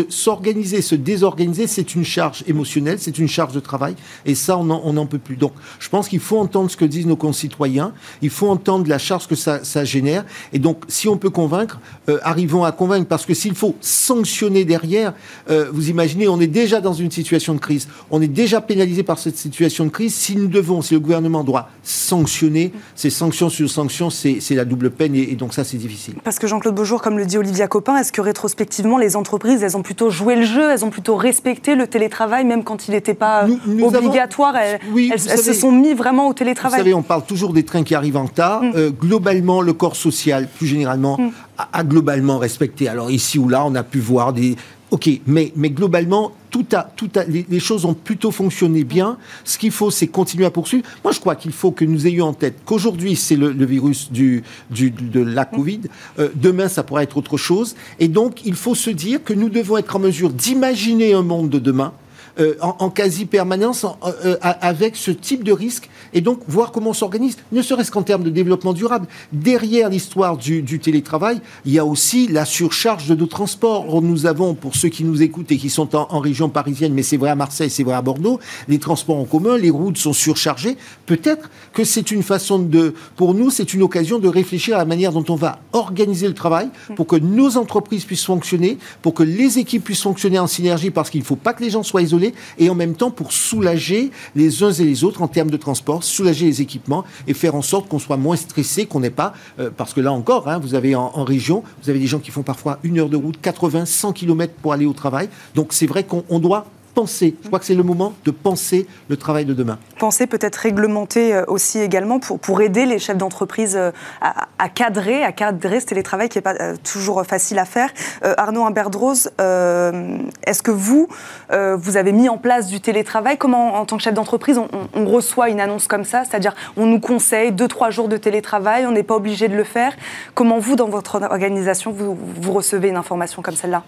s'organiser, se désorganiser, c'est une charge émotionnelle, c'est une charge de travail. Et ça, on n'en peut plus. Donc, je pense qu'il faut entendre ce que disent nos concitoyens, il faut entendre la charge que ça, génère. Et donc, si on peut convaincre, euh, arrivons à convaincre, parce que s'il faut sanctionner derrière, euh, vous imaginez, on est déjà dans une situation de crise, on est déjà pénalisé par cette situation de crise. Si nous devons, si le gouvernement doit sanctionner, ces sanctions sur sanctions, c'est la double peine, et, donc ça, c'est difficile. Parce que Jean-Claude Beaujour, comme le dit Olivia Copin, est-ce que rétrospectivement, les entreprises, elles ont plutôt joué le jeu, elles ont plutôt respecté le télétravail, même quand il n'était pas obligatoire, elles, oui, elles se sont mis vraiment au télétravail. Vous savez, on parle toujours des trains qui arrivent en retard. Mm. Euh, globalement, le corps social, plus généralement, mm. a, globalement respecté. Alors ici ou là, on a pu voir des... Ok, mais, mais globalement, tout a, tout a, les, choses ont plutôt fonctionné bien. Ce qu'il faut, c'est continuer à poursuivre. Moi, je crois qu'il faut que nous ayons en tête qu'aujourd'hui, c'est le, virus du, du, de la mm. Covid. Euh, demain, ça pourrait être autre chose. Et donc, il faut se dire que nous devons être en mesure d'imaginer un monde de demain euh, en, quasi-permanence euh, euh, avec ce type de risque et donc voir comment on s'organise, ne serait-ce qu'en termes de développement durable. Derrière l'histoire du, télétravail, il y a aussi la surcharge de nos transports. Nous avons, pour ceux qui nous écoutent et qui sont en, région parisienne, mais c'est vrai à Marseille, c'est vrai à Bordeaux, les transports en commun, les routes sont surchargées. Peut-être que c'est une façon de, pour nous, c'est une occasion de réfléchir à la manière dont on va organiser le travail pour que nos entreprises puissent fonctionner, pour que les équipes puissent fonctionner en synergie, parce qu'il ne faut pas que les gens soient isolés et en même temps pour soulager les uns et les autres en termes de transport, soulager les équipements et faire en sorte qu'on soit moins stressé, qu'on n'ait pas, euh, parce que là encore, hein, vous avez en, région, vous avez des gens qui font parfois une heure de route, 80, 100 km pour aller au travail. Donc c'est vrai qu'on doit penser. Je crois que c'est le moment de penser le travail de demain. Penser peut-être réglementer euh, aussi également pour, pour aider les chefs d'entreprise euh, à, cadrer, à cadrer ce télétravail qui n'est pas euh, toujours facile à faire. Arnaud Imberdrose, est-ce que vous, vous avez mis en place du télétravail? Comment, en tant que chef d'entreprise, on, reçoit une annonce comme ça? C'est-à-dire, on nous conseille deux, trois jours de télétravail, on n'est pas obligé de le faire. Comment vous, dans votre organisation, vous, vous recevez une information comme celle-là?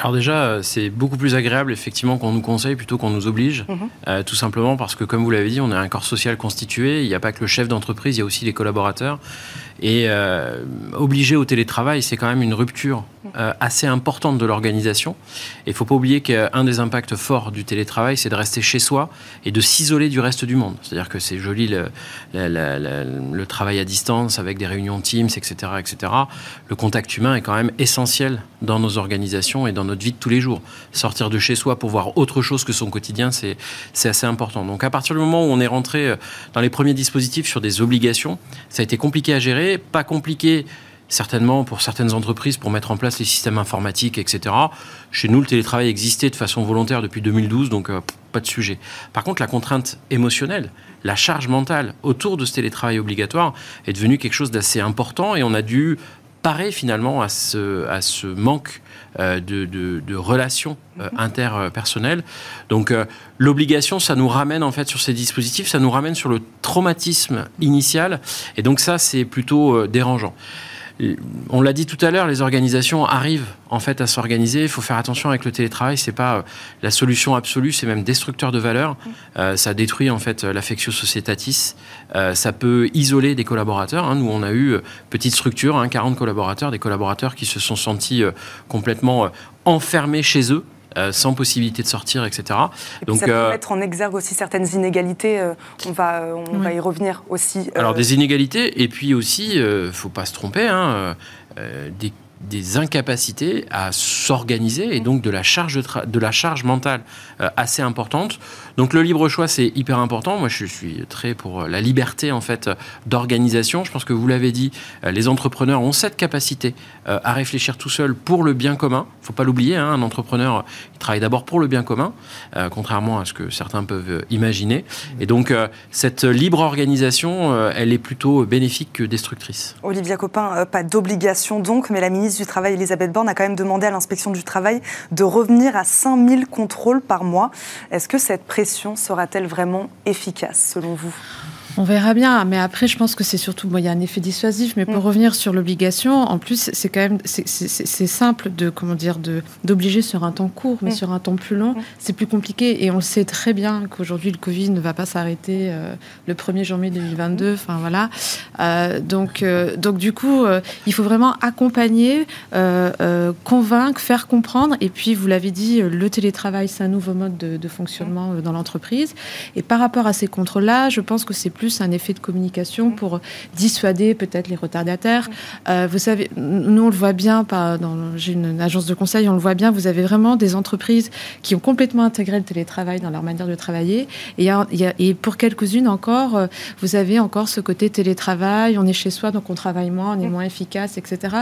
Alors déjà, c'est beaucoup plus agréable, effectivement, qu'on nous conseil plutôt qu'on nous oblige. Mhm. Euh, tout simplement parce que, comme vous l'avez dit, on est un corps social constitué. Il n'y a pas que le chef d'entreprise, il y a aussi les collaborateurs. Et euh, obliger au télétravail, c'est quand même une rupture euh, assez importante de l'organisation. Et il ne faut pas oublier qu'un des impacts forts du télétravail, c'est de rester chez soi et de s'isoler du reste du monde. C'est-à-dire que c'est joli le, le, travail à distance avec des réunions Teams, etc., etc. Le contact humain est quand même essentiel dans nos organisations et dans notre vie de tous les jours. Sortir de chez soi pour voir autre chose que son quotidien, c'est assez important. Donc à partir du moment où on est rentré euh, dans les premiers dispositifs sur des obligations, ça a été compliqué à gérer pas compliqué certainement pour certaines entreprises pour mettre en place les systèmes informatiques, etc. Chez nous, le télétravail existait de façon volontaire depuis 2012, donc euh, pas de sujet. Par contre, la contrainte émotionnelle, la charge mentale autour de ce télétravail obligatoire est devenue quelque chose d'assez important et on a dû parer finalement à ce, à ce manque euh, de, relations euh, mhm. interpersonnelles. Donc l'obligation, ça nous ramène en fait sur ces dispositifs, ça nous ramène sur le traumatisme initial, et donc ça c'est plutôt dérangeant. On l'a dit tout à l'heure, les organisations arrivent en fait à s'organiser. Il faut faire attention avec le télétravail. C'est pas euh, la solution absolue, c'est même destructeur de valeur. Mm. Euh, ça détruit en fait l'affectio societatis. Euh, ça peut isoler des collaborateurs. Hein. Nous, on a eu petite structure, hein, 40 collaborateurs, des collaborateurs qui se sont sentis complètement enfermés chez eux euh, sans possibilité de sortir, etc. Donc, ça peut euh, mettre en exergue aussi certaines inégalités. Euh, on va, on va y revenir aussi. Alors des inégalités, et puis aussi, ne faut pas se tromper, hein, des des incapacités à s'organiser et donc de la charge, de, la charge mentale euh, assez importante. Donc le libre choix, c'est hyper important. Moi, je suis très pour la liberté en fait d'organisation. Je pense que vous l'avez dit, euh, les entrepreneurs ont cette capacité euh, à réfléchir tout seul pour le bien commun. Il faut pas l'oublier, hein, un entrepreneur, il travaille d'abord pour le bien commun, contrairement à ce que certains peuvent imaginer. Et donc cette libre organisation, elle est plutôt bénéfique que destructrice. Olivia Copin, pas d'obligation donc, mais la ministre du Travail, Elisabeth Borne, a quand même demandé à l'inspection du travail de revenir à 5000 contrôles par mois. Est-ce que cette pression sera-t-elle vraiment efficace selon vous? On verra bien, mais après, je pense que c'est surtout, bon, il y a un effet dissuasif, mais pour mm. revenir sur l'obligation, en plus, c'est quand même, c'est simple de, comment dire, d'obliger sur un temps court, mais mm. sur un temps plus long, mm. c'est plus compliqué. Et on sait très bien qu'aujourd'hui, le Covid ne va pas s'arrêter euh, le 1er janvier 2022. Enfin, voilà. Euh, donc, euh, donc, du coup, il faut vraiment accompagner, convaincre, faire comprendre. Et puis, vous l'avez dit, le télétravail, c'est un nouveau mode de, de fonctionnement dans l'entreprise. Et par rapport à ces contrôles-là, je pense que c'est plus un effet de communication pour dissuader peut-être les retardataires. Euh, vous savez, nous on le voit bien, j'ai une agence de conseil, on le voit bien, vous avez vraiment des entreprises qui ont complètement intégré le télétravail dans leur manière de travailler. Et, et pour quelques-unes encore, euh, vous avez encore ce côté télétravail, on est chez soi, donc on travaille moins, on est moins efficace, etc.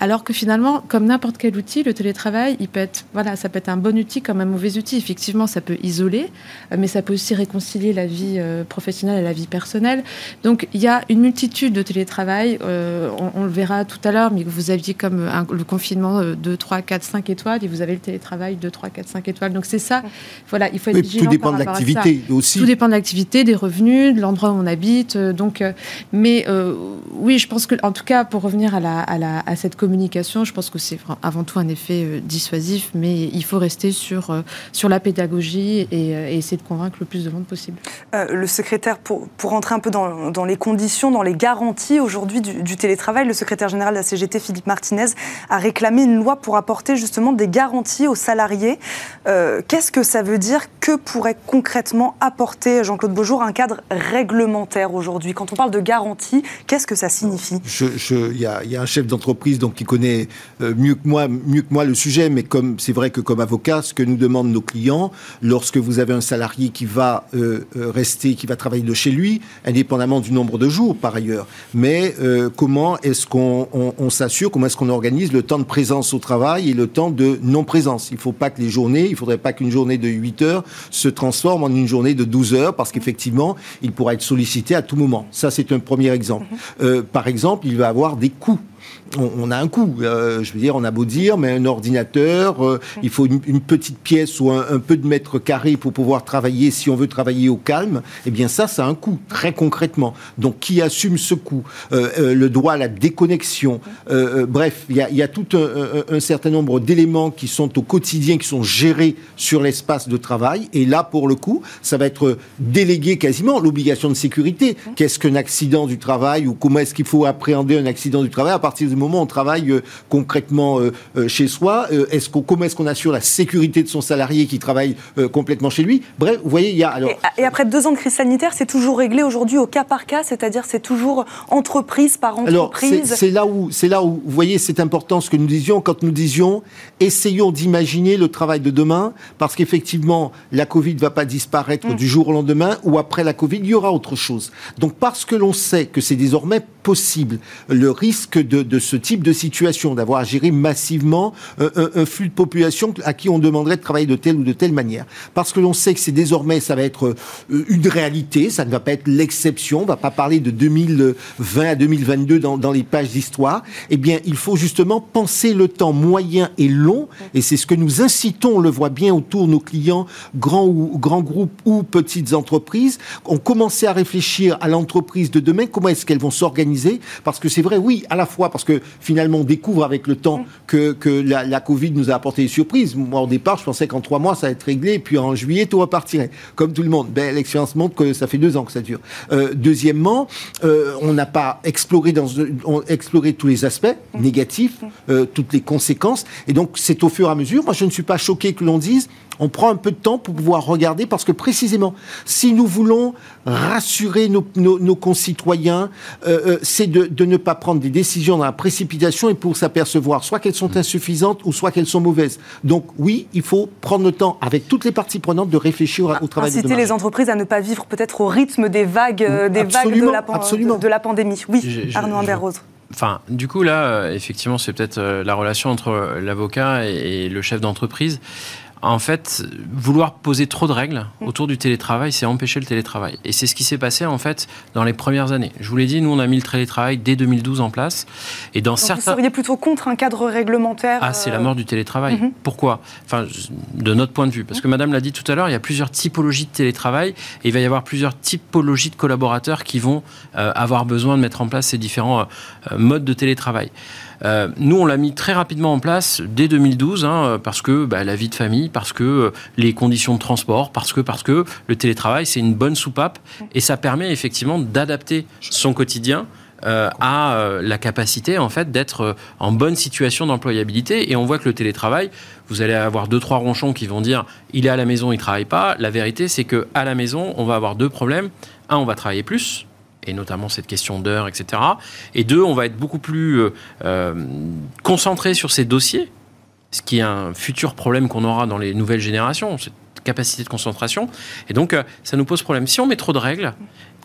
Alors que finalement, comme n'importe quel outil, le télétravail, il peut être, voilà, ça peut être un bon outil comme un mauvais outil. Effectivement, ça peut isoler, euh, mais ça peut aussi réconcilier la vie professionnelle et la vie personnelle donc il y a une multitude de télétravail, euh, on, le verra tout à l'heure, mais vous aviez comme le confinement 2, 3, 4, 5 étoiles et vous avez le télétravail 2, 3, 4, 5 étoiles. Donc c'est ça, voilà, il faut être vigilant. Tout dépend de l'activité aussi. Tout dépend de l'activité, des revenus, de l'endroit où on habite. Euh, donc, euh, mais oui, je pense que, en tout cas, pour revenir à, la, à, la, à cette communication, je pense que c'est avant tout un effet dissuasif, mais il faut rester sur, sur la pédagogie et, essayer de convaincre le plus de monde possible. le secrétaire, pour, pour rentrer un peu dans, les conditions, dans les garanties aujourd'hui du, télétravail, le secrétaire général de la CGT, Philippe Martinez, a réclamé une loi pour apporter justement des garanties aux salariés. Euh, qu'est-ce que ça veut dire? Que pourrait concrètement apporter, Jean-Claude Beaujour, un cadre réglementaire aujourd'hui? Quand on parle de garantie, qu'est-ce que ça signifie? Il y, a un chef d'entreprise qui connaît euh, mieux, que moi, mieux que moi le sujet, mais c'est vrai que comme avocat, ce que nous demandent nos clients, lorsque vous avez un salarié qui va euh, rester, qui va travailler de chez lui, indépendamment du nombre de jours par ailleurs, mais comment est-ce qu'on s'assure, comment est-ce qu'on organise le temps de présence au travail et le temps de non-présence? Il ne faut pas que les journées, il ne faudrait pas qu'une journée de 8 heures se transforme en une journée de 12 heures, parce qu'effectivement, il pourra être sollicité à tout moment. Ça, c'est un premier exemple. Mhm. Euh, par exemple, il va avoir des coûts on, a un coût. Euh, je veux dire, on a beau dire, mais un ordinateur, euh, il faut une, petite pièce ou un, peu de mètre carré pour pouvoir travailler si on veut travailler au calme. Eh bien, ça, ça a un coût, très concrètement. Donc, qui assume ce coût? Euh, Le droit à la déconnexion. bref, il y a, tout un, certain nombre d'éléments qui sont au quotidien, qui sont gérés sur l'espace de travail. Et là, pour le coup, ça va être délégué quasiment l'obligation de sécurité. Qu'est-ce qu'un accident du travail ou comment est-ce qu'il faut appréhender un accident du travail à partir du moment où on travaille euh, concrètement euh, euh, chez soi est-ce Comment est-ce qu'on assure la sécurité de son salarié qui travaille complètement chez lui? Bref, vous voyez, il y a... Alors... Et, après deux ans de crise sanitaire, c'est toujours réglé aujourd'hui au cas par cas, c'est-à-dire c'est toujours entreprise par entreprise C'est là, où, là où, vous voyez, c'est important ce que nous disions quand nous disions essayons d'imaginer le travail de demain, parce qu'effectivement, la Covid ne va pas disparaître mm. du jour au lendemain, ou après la Covid, il y aura autre chose. Donc parce que l'on sait que c'est désormais possible, le risque de, de ce type de situation, d'avoir à gérer massivement un, flux de population à qui on demanderait de travailler de telle ou de telle manière. Parce que l'on sait que c'est désormais, ça va être euh, une réalité, ça ne va pas être l'exception, on ne va pas parler de 2020 à 2022 dans, dans les pages d'histoire. Eh bien, il faut justement penser le temps moyen et long, et c'est ce que nous incitons, on le voit bien autour de nos clients, grands ou grands groupes ou petites entreprises, ont commencé à réfléchir à l'entreprise de demain, comment est-ce qu'elles vont s'organiser, parce que c'est vrai, oui, à la fois parce que finalement on découvre avec le temps que, que la, Covid nous a apporté des surprises. Moi au départ je pensais qu'en trois mois ça allait être réglé, et puis en juillet tout repartirait. Comme tout le monde. Ben, L'expérience montre que ça fait deux ans que ça dure. Euh, deuxièmement, euh, on n'a pas exploré, dans, on, exploré tous les aspects négatifs, euh, toutes les conséquences. Et donc c'est au fur et à mesure. Moi je ne suis pas choqué que l'on dise on prend un peu de temps pour pouvoir regarder parce que précisément, si nous voulons rassurer nos, concitoyens, euh, euh, c'est de, ne pas prendre des décisions dans la précipitation et pour s'apercevoir soit qu'elles sont insuffisantes ou soit qu'elles sont mauvaises. Donc oui, il faut prendre le temps avec toutes les parties prenantes de réfléchir au travail Inciter de les entreprises à ne pas vivre peut-être au rythme des vagues, euh, des vagues de, la, de, la pandémie. Oui, Arnaud Amber-Rose. Enfin, du coup, là, effectivement, c'est peut-être la relation entre l'avocat et, le chef d'entreprise en fait, vouloir poser trop de règles mm. autour du télétravail, c'est empêcher le télétravail. Et c'est ce qui s'est passé en fait dans les premières années. Je vous l'ai dit, nous on a mis le télétravail dès 2012 en place. Et dans certains... Vous seriez plutôt contre un cadre réglementaire Ah, c'est la mort du télétravail. Mm-hmm. Pourquoi? Enfin, de notre point de vue, parce que Madame l'a dit tout à l'heure, il y a plusieurs typologies de télétravail et il va y avoir plusieurs typologies de collaborateurs qui vont euh, avoir besoin de mettre en place ces différents euh, modes de télétravail. Euh, nous, on l'a mis très rapidement en place dès 2012, hein, parce que bah, la vie de famille, parce que euh, les conditions de transport, parce que, parce que le télétravail, c'est une bonne soupape. Et ça permet effectivement d'adapter son quotidien. Euh, à la capacité en fait d'être en bonne situation d'employabilité. Et on voit que le télétravail vous allez avoir deux trois ronchons qui vont dire il est à la maison il travaille pas. La vérité c'est que à la maison on va avoir deux problèmes. Un on va travailler plus et notamment cette question d'heure, etc. Et deux, on va être beaucoup plus euh, euh, concentré sur ces dossiers, ce qui est un futur problème qu'on aura dans les nouvelles générations, cette capacité de concentration. Et donc, euh, ça nous pose problème. Si on met trop de règles,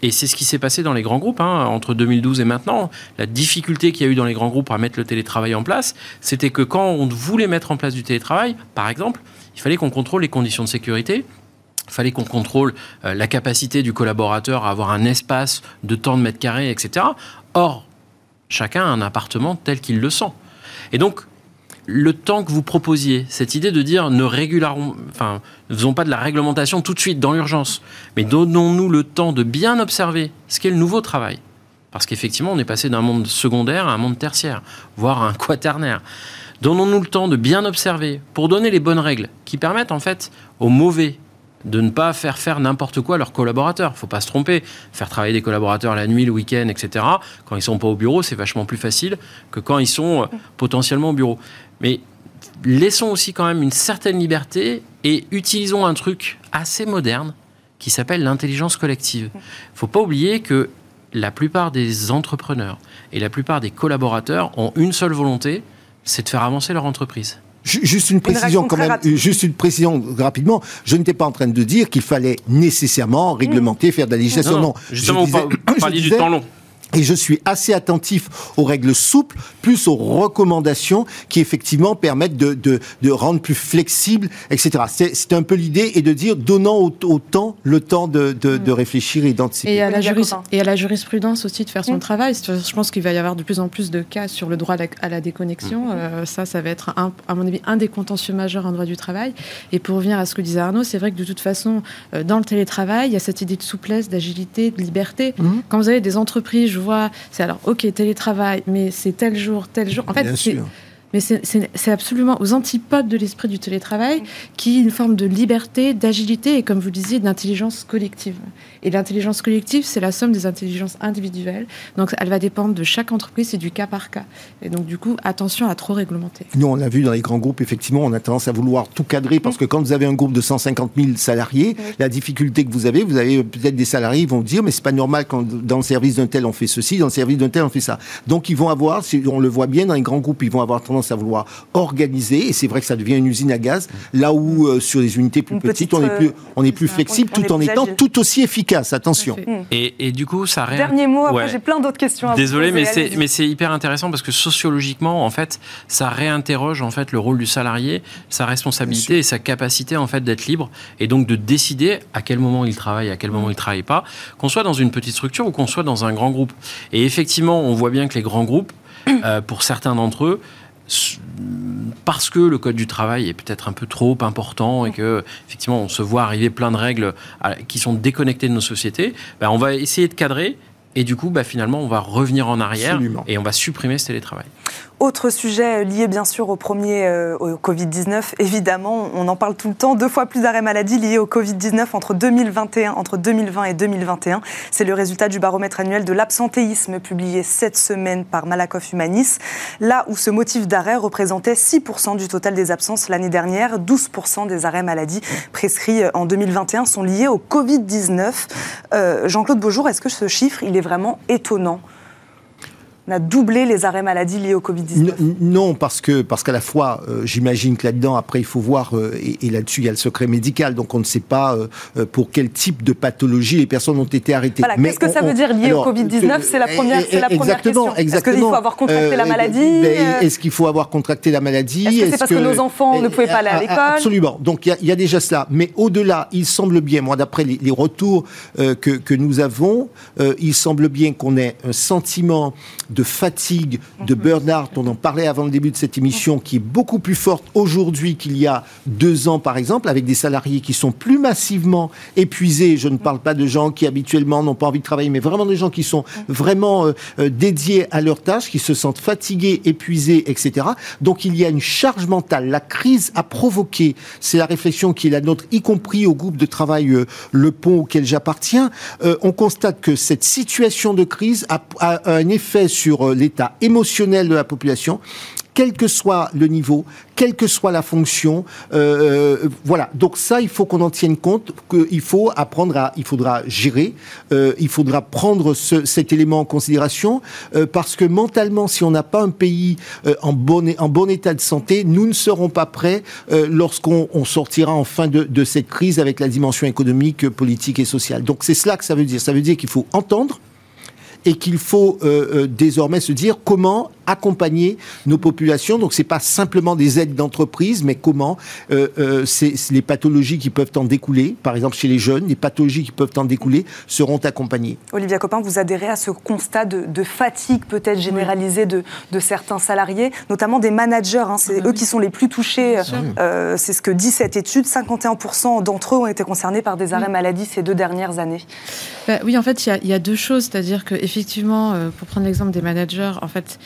et c'est ce qui s'est passé dans les grands groupes, hein, entre 2012 et maintenant, la difficulté qu'il y a eu dans les grands groupes à mettre le télétravail en place, c'était que quand on voulait mettre en place du télétravail, par exemple, il fallait qu'on contrôle les conditions de sécurité, fallait qu'on contrôle euh, la capacité du collaborateur à avoir un espace de temps de mètre carré, etc. Or, chacun a un appartement tel qu'il le sent. Et donc, le temps que vous proposiez, cette idée de dire ne enfin, ne faisons pas de la réglementation tout de suite dans l'urgence, mais donnons-nous le temps de bien observer ce qu'est le nouveau travail. Parce qu'effectivement, on est passé d'un monde secondaire à un monde tertiaire, voire un quaternaire. Donnons-nous le temps de bien observer pour donner les bonnes règles qui permettent en fait aux mauvais de ne pas faire faire n'importe quoi à leurs collaborateurs. Il faut pas se tromper. Faire travailler des collaborateurs la nuit, le week-end, etc. Quand ils sont pas au bureau, c'est vachement plus facile que quand ils sont euh, potentiellement au bureau. Mais laissons aussi quand même une certaine liberté et utilisons un truc assez moderne qui s'appelle l'intelligence collective. Il faut pas oublier que la plupart des entrepreneurs et la plupart des collaborateurs ont une seule volonté, c'est de faire avancer leur entreprise. Juste une précision quand même, juste une précision rapidement. Je n'étais pas en train de dire qu'il fallait nécessairement réglementer, faire de la législation. Non, justement, je disais, du temps long. Et je suis assez attentif aux règles souples, plus aux recommandations qui effectivement permettent de, de, de rendre plus flexible, etc. C'est un peu l'idée et de dire donnant autant le temps de, de, de réfléchir et d'anticiper. Et, à la et à la jurisprudence aussi de faire son mmh. travail. Je pense qu'il va y avoir de plus en plus de cas sur le droit à la, déconnexion. Mmh. Euh, ça, ça va être, un, à mon avis, un des contentieux majeurs en droit du travail. Et pour revenir à ce que disait Arnaud, c'est vrai que de toute façon, euh, dans le télétravail, il y a cette idée de souplesse, d'agilité, de liberté. Mmh. Quand vous avez des entreprises je vois, c'est alors, ok, télétravail, mais c'est tel jour, tel jour. En fait, mais c'est absolument aux antipodes de l'esprit du télétravail, qui est une forme de liberté, d'agilité et, comme vous disiez, d'intelligence collective. Et l'intelligence collective, c'est la somme des intelligences individuelles. Donc, elle va dépendre de chaque entreprise, c'est du cas par cas. Et donc, du coup, attention à trop réglementer. Nous, on a vu dans les grands groupes, effectivement, on a tendance à vouloir tout cadrer parce que quand vous avez un groupe de 150 000 salariés, la difficulté que vous avez, vous avez peut-être des salariés qui vont dire, mais c'est pas normal quand dans le service d'un tel on fait ceci, dans le service d'un tel on fait ça. Donc, ils vont avoir, on le voit bien dans les grands groupes, ils vont avoir tendance à vouloir organiser, et c'est vrai que ça devient une usine à gaz, là où euh, sur les unités plus petites, on est plus, on est plus flexible tout en étant tout aussi efficace attention. Et, du coup, ça Dernier mot, après j'ai plein d'autres questions à Désolé, mais c'est, mais c'est hyper intéressant parce que sociologiquement, en fait, ça réinterroge en fait le rôle du salarié, sa responsabilité et sa capacité en fait d'être libre et donc de décider à quel moment il travaille, à quel moment il travaille pas, qu'on soit dans une petite structure ou qu'on soit dans un grand groupe. Et effectivement, on voit bien que les grands groupes, euh, pour certains d'entre eux, parce que le code du travail est peut-être un peu trop important et que effectivement on se voit arriver plein de règles qui sont déconnectées de nos sociétés, ben on va essayer de cadrer et du coup, bah, finalement, on va revenir en arrière et on va supprimer ce télétravail. Autre sujet lié bien sûr au premier, euh, au Covid-19, évidemment, on en parle tout le temps, deux fois plus d'arrêts maladie liés au Covid-19 entre 2021, entre 2020 et 2021. C'est le résultat du baromètre annuel de l'absentéisme publié cette semaine par Malakoff Humanis, là où ce motif d'arrêt représentait 6% du total des absences l'année dernière, 12% des arrêts maladie prescrits en 2021 sont liés au Covid-19. Euh, Jean-Claude Beaujour, est-ce que ce chiffre, il est vraiment étonnant? On a doublé les arrêts maladie liés au Covid-19 Non, parce que parce qu'à la fois, euh, j'imagine que là-dedans, après, il faut voir, euh, et, là-dessus, il y a le secret médical, donc on ne sait pas euh, pour quel type de pathologie les personnes ont été arrêtées. Voilà, qu'est-ce que ça veut dire lié au Covid-19 C'est la première, c'est la première question. Est-ce qu'il faut avoir contracté la maladie? Est-ce qu'il faut avoir contracté la maladie? Est-ce que c'est parce que, nos enfants ne pouvaient pas aller à l'école? Absolument. Donc il y, a déjà cela. Mais au-delà, il semble bien, moi, d'après les, les, retours que, que nous avons, il semble bien qu'on ait un sentiment de fatigue, de mhm. burn-out, on en parlait avant le début de cette émission, qui est beaucoup plus forte aujourd'hui qu'il y a deux ans, par exemple, avec des salariés qui sont plus massivement épuisés. Je ne parle pas de gens qui habituellement n'ont pas envie de travailler, mais vraiment des gens qui sont mhm. vraiment euh, euh, dédiés à leur tâche, qui se sentent fatigués, épuisés, etc. Donc il y a une charge mentale. La crise a provoqué, c'est la réflexion qui est la nôtre, y compris au groupe de travail euh, Le Pont auquel j'appartiens, on constate que cette situation de crise a, a un effet sur sur euh, l'état émotionnel de la population quel que soit le niveau, quelle que soit la fonction. Euh, euh, voilà. Donc ça, il faut qu'on en tienne compte. Qu'il faut apprendre à, il faudra gérer. il faudra prendre cet élément en considération parce que mentalement, si on n'a pas un pays en bon état de santé, nous ne serons pas prêts lorsqu'on sortira enfin de cette crise avec la dimension économique, politique et sociale. Donc c'est cela que ça veut dire. Ça veut dire qu'il faut entendre et qu'il faut euh, euh, désormais se dire comment accompagner nos populations. Donc, c'est pas simplement des aides d'entreprise, mais comment euh, euh, c'est les pathologies qui peuvent en découler, par exemple chez les jeunes, les pathologies qui peuvent en découler seront accompagnées. Olivia Copin, vous adhérez à ce constat de, fatigue peut-être généralisée de, certains salariés, notamment des managers. Hein. c'est ah eux qui sont les plus touchés. Euh, c'est ce que dit cette étude. 51% d'entre eux ont été concernés par des arrêts maladie ces deux dernières années. Bah oui, en fait, il y, y, a deux choses. C'est-à-dire qu'effectivement, pour prendre l'exemple des managers, en fait,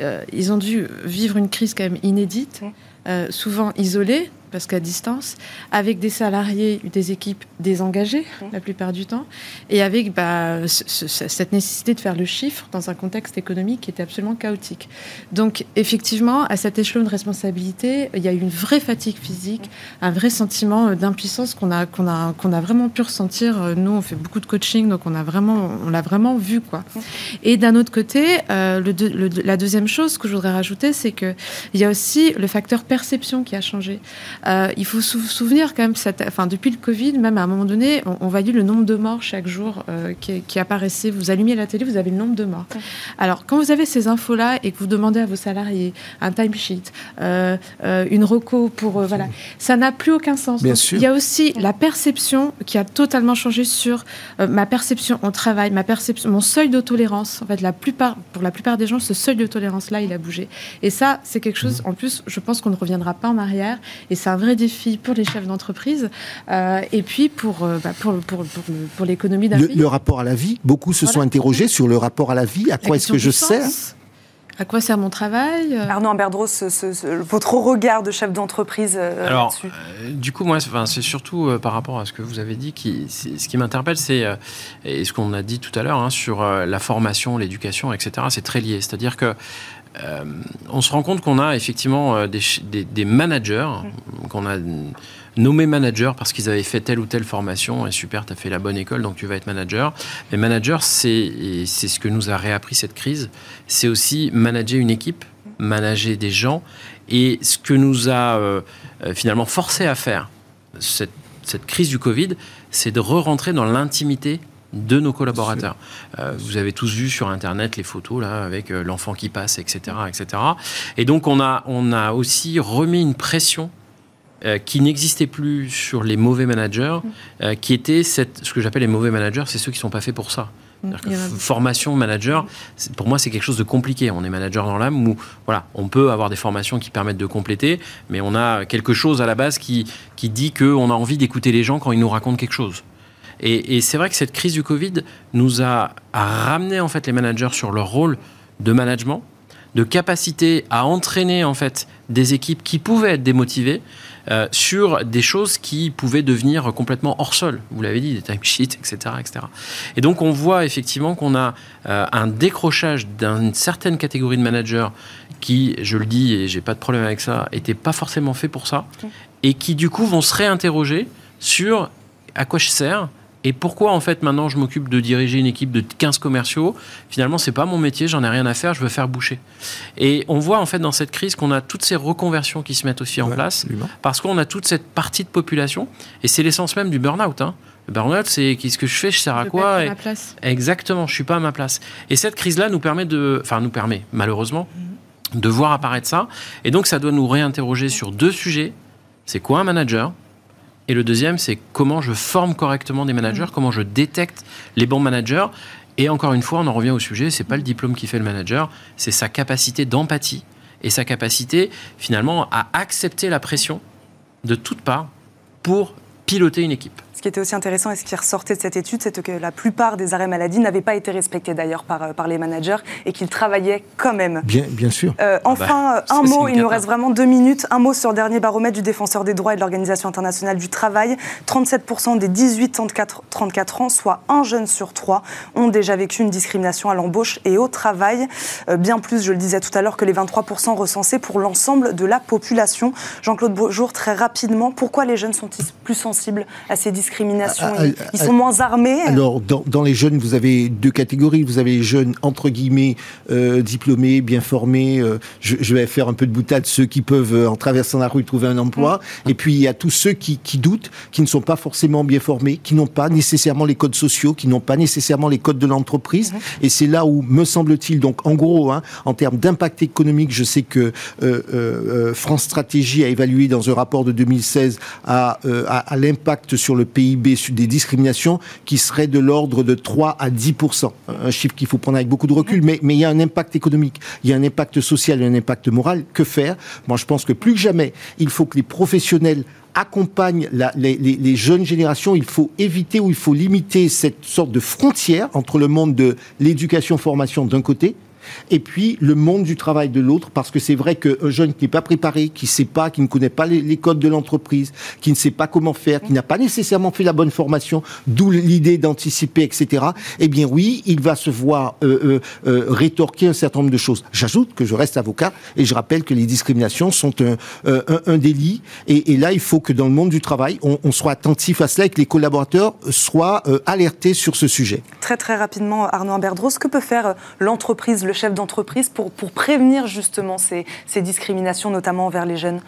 euh, ils ont dû vivre une crise quand même inédite, euh, souvent isolée, parce qu'à distance, avec des salariés, des équipes désengagées mmh. la plupart du temps, et avec bah, cette nécessité de faire le chiffre dans un contexte économique qui était absolument chaotique. Donc effectivement, à cet échelon de responsabilité, il y a eu une vraie fatigue physique, un vrai sentiment d'impuissance qu'on a, qu'on a, qu'on a vraiment pu ressentir. Nous, on fait beaucoup de coaching, donc on a vraiment, on l'a vraiment vu quoi. Et d'un autre côté, euh, le, la deuxième chose que je voudrais rajouter, c'est que il y a aussi le facteur perception qui a changé. Euh, il faut se souvenir quand même, cette, enfin, depuis le Covid, même à un moment donné, on, on valide le nombre de morts chaque jour euh, qui, qui, apparaissait. Vous allumiez la télé, vous avez le nombre de morts. Alors, quand vous avez ces infos-là et que vous demandez à vos salariés un timesheet, euh, euh, une reco pour... voilà, ça n'a plus aucun sens. il y a aussi la perception qui a totalement changé sur ma perception au travail, ma perception, mon seuil de tolérance. En fait, la plupart, pour la plupart des gens, ce seuil de tolérance-là, il a bougé. Et ça, c'est quelque chose, en plus, je pense qu'on ne reviendra pas en arrière. Et c'est un vrai défi pour les chefs d'entreprise euh, et puis pour, euh, bah, pour, pour, pour, l'économie d'un pays. Le rapport à la vie, beaucoup se sont interrogés sur le rapport à la vie. À quoi est-ce que je sers à quoi sert mon travail euh Arnaud Amberdros, votre regard de chef d'entreprise Alors, du coup, moi, c'est surtout par rapport à ce que vous avez dit, qui, ce qui m'interpelle, c'est, et ce qu'on a dit tout à l'heure, hein, sur la formation, l'éducation, etc., c'est très lié. C'est-à-dire que euh, on se rend compte qu'on a effectivement euh, des, managers, mm. qu'on a nommés managers parce qu'ils avaient fait telle ou telle formation, et super, tu as fait la bonne école, donc tu vas être manager. Mais manager, c'est ce que nous a réappris cette crise, c'est aussi manager une équipe, manager des gens, et ce que nous a euh, finalement forcé à faire cette, cette crise du Covid, c'est de re-rentrer dans l'intimité de nos collaborateurs. Euh, vous avez tous vu sur Internet les photos là avec euh, l'enfant qui passe, etc., etc. Et donc on a, on a aussi remis une pression euh, qui n'existait plus sur les mauvais managers, qui était cette, ce que j'appelle les mauvais managers, c'est ceux qui sont pas faits pour ça. formation manager, pour moi, c'est quelque chose de compliqué. On est manager dans l'âme où, voilà, on peut avoir des formations qui permettent de compléter, mais on a quelque chose à la base qui, qui dit qu'on a envie d'écouter les gens quand ils nous racontent quelque chose. Et, c'est vrai que cette crise du Covid nous a, ramené en fait les managers sur leur rôle de management, de capacité à entraîner en fait des équipes qui pouvaient être démotivées euh, sur des choses qui pouvaient devenir complètement hors sol. Vous l'avez dit, des timesheets, etc., etc. Et donc on voit effectivement qu'on a euh, un décrochage d'une certaine catégorie de managers qui, je le dis et j'ai pas de problème avec ça, n'étaient pas forcément faits pour ça et qui du coup vont se réinterroger sur à quoi je sers et pourquoi, en fait, maintenant, je m'occupe de diriger une équipe de 15 commerciaux? Finalement, c'est pas mon métier, j'en ai rien à faire, je veux faire boucher. Et on voit, en fait, dans cette crise qu'on a toutes ces reconversions qui se mettent aussi en place, parce qu'on a toute cette partie de population, et c'est l'essence même du burn-out. Hein. Le burn-out, c'est qu'est-ce que je fais, je sers à quoi à ma place. Exactement, je suis pas à ma place. Et cette crise-là nous permet de, enfin, nous permet, malheureusement, mhm. de voir apparaître ça. Et donc, ça doit nous réinterroger sur deux sujets. C'est quoi un manager? Et le deuxième, c'est comment je forme correctement des managers, mmh. comment je détecte les bons managers. Et encore une fois, on en revient au sujet, c'est pas le diplôme qui fait le manager, c'est sa capacité d'empathie et sa capacité finalement à accepter la pression de toutes parts pour piloter une équipe. Ce qui était aussi intéressant et ce qui ressortait de cette étude, c'est que la plupart des arrêts maladie n'avaient pas été respectés d'ailleurs par, euh, par les managers et qu'ils travaillaient quand même. Bien, bien sûr. Euh, ah enfin, bah, un mot, il nous reste vraiment deux minutes. Un mot sur le dernier baromètre du défenseur des droits et de l'Organisation internationale du travail. 37% des 18-34 ans, soit un jeune sur trois, ont déjà vécu une discrimination à l'embauche et au travail. Euh, bien plus, je le disais tout à l'heure, que les 23% recensés pour l'ensemble de la population. Jean-Claude Beaujour, très rapidement, pourquoi les jeunes sont-ils plus sensibles à ces discriminations discrimination ah, ah, Ils sont moins armés Alors, dans, les jeunes, vous avez deux catégories. Vous avez les jeunes, entre guillemets, euh, diplômés, bien formés. Euh, je, vais faire un peu de boutade, ceux qui peuvent, euh, en traversant la rue, trouver un emploi. Mm. Et puis, il y a tous ceux qui, doutent, qui ne sont pas forcément bien formés, qui n'ont pas nécessairement les codes sociaux, qui n'ont pas nécessairement les codes de l'entreprise. Mm-hmm. Et c'est là où, me semble-t-il, donc en gros, hein, en termes d'impact économique, je sais que France Stratégie a évalué dans un rapport de 2016 à, à l'impact sur le PIB des discriminations qui serait de l'ordre de 3 à 10% Un chiffre qu'il faut prendre avec beaucoup de recul, mais, mais il y a un impact économique, il y a un impact social, il y a un impact moral. Que faire? Moi, je pense que plus que jamais, il faut que les professionnels accompagnent les, les, jeunes générations, il faut éviter ou il faut limiter cette sorte de frontière entre le monde de l'éducation-formation d'un côté et puis le monde du travail de l'autre, parce que c'est vrai qu'un jeune qui n'est pas préparé, qui sait pas, qui ne connaît pas les, codes de l'entreprise, qui ne sait pas comment faire, qui n'a pas nécessairement fait la bonne formation, d'où l'idée d'anticiper, etc. Eh bien oui, il va se voir euh, euh, euh, rétorquer un certain nombre de choses. J'ajoute que je reste avocat et je rappelle que les discriminations sont un, délit. Et, là, il faut que dans le monde du travail, on, soit attentif à cela et que les collaborateurs soient alertés sur ce sujet. Très très rapidement, Arnaud Amberdros, que peut faire l'entreprise, le chef d'entreprise pour, pour prévenir justement ces, ces discriminations, notamment envers les jeunes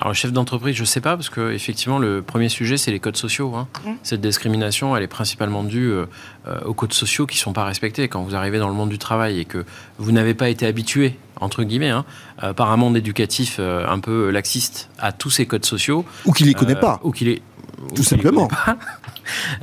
alors, chef d'entreprise, je ne sais pas, parce que effectivement, le premier sujet, c'est les codes sociaux. Hein. Mmh. Cette discrimination, elle est principalement due euh, aux codes sociaux qui ne sont pas respectés. Quand vous arrivez dans le monde du travail et que vous n'avez pas été habitué, entre guillemets, hein, euh, par un monde éducatif euh, un peu laxiste à tous ces codes sociaux. Ou qui ne les connaît pas. Ou qui les. Tout simplement.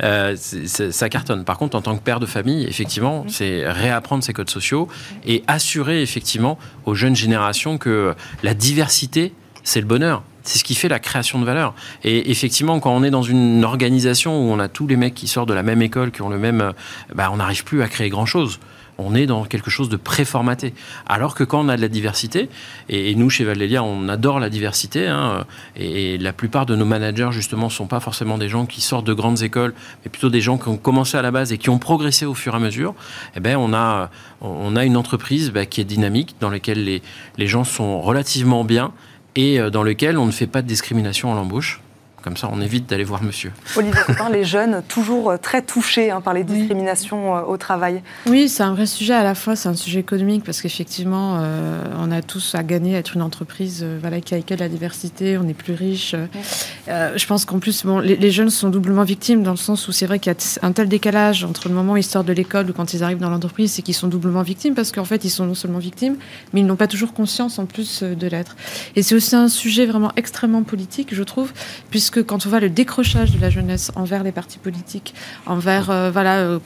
ça cartonne. Par contre, en tant que père de famille, effectivement, c'est réapprendre ces codes sociaux et assurer effectivement aux jeunes générations que la diversité c'est le bonheur. C'est ce qui fait la création de valeur. Et effectivement, quand on est dans une organisation où on a tous les mecs qui sortent de la même école, qui ont le même, bah, on n'arrive plus à créer grand chose. On est dans quelque chose de préformaté. Alors que quand on a de la diversité, et, nous chez Valélia, on adore la diversité, hein, et, la plupart de nos managers justement ne sont pas forcément des gens qui sortent de grandes écoles, mais plutôt des gens qui ont commencé à la base et qui ont progressé au fur et à mesure. Eh ben, on a, on a une entreprise bah, qui est dynamique, dans laquelle les, les gens sont relativement bien et euh, dans lequel on ne fait pas de discrimination à l'embauche. Comme ça, on évite d'aller voir monsieur. Olivier les jeunes, toujours euh, très touchés hein, par les discriminations euh, au travail. Oui, c'est un vrai sujet. À la fois, c'est un sujet économique parce qu'effectivement, euh, on a tous à gagner à être une entreprise voilà, qui accueille la diversité, on est plus riche. je pense qu'en plus, bon, les, jeunes sont doublement victimes dans le sens où c'est vrai qu'il y a un tel décalage entre le moment où ils sortent de l'école ou quand ils arrivent dans l'entreprise, c'est qu'ils sont doublement victimes parce qu'en fait, ils sont non seulement victimes, mais ils n'ont pas toujours conscience en plus de l'être. Et c'est aussi un sujet vraiment extrêmement politique, je trouve, puisque que quand on voit le décrochage de la jeunesse envers les partis politiques, envers euh, voilà, euh,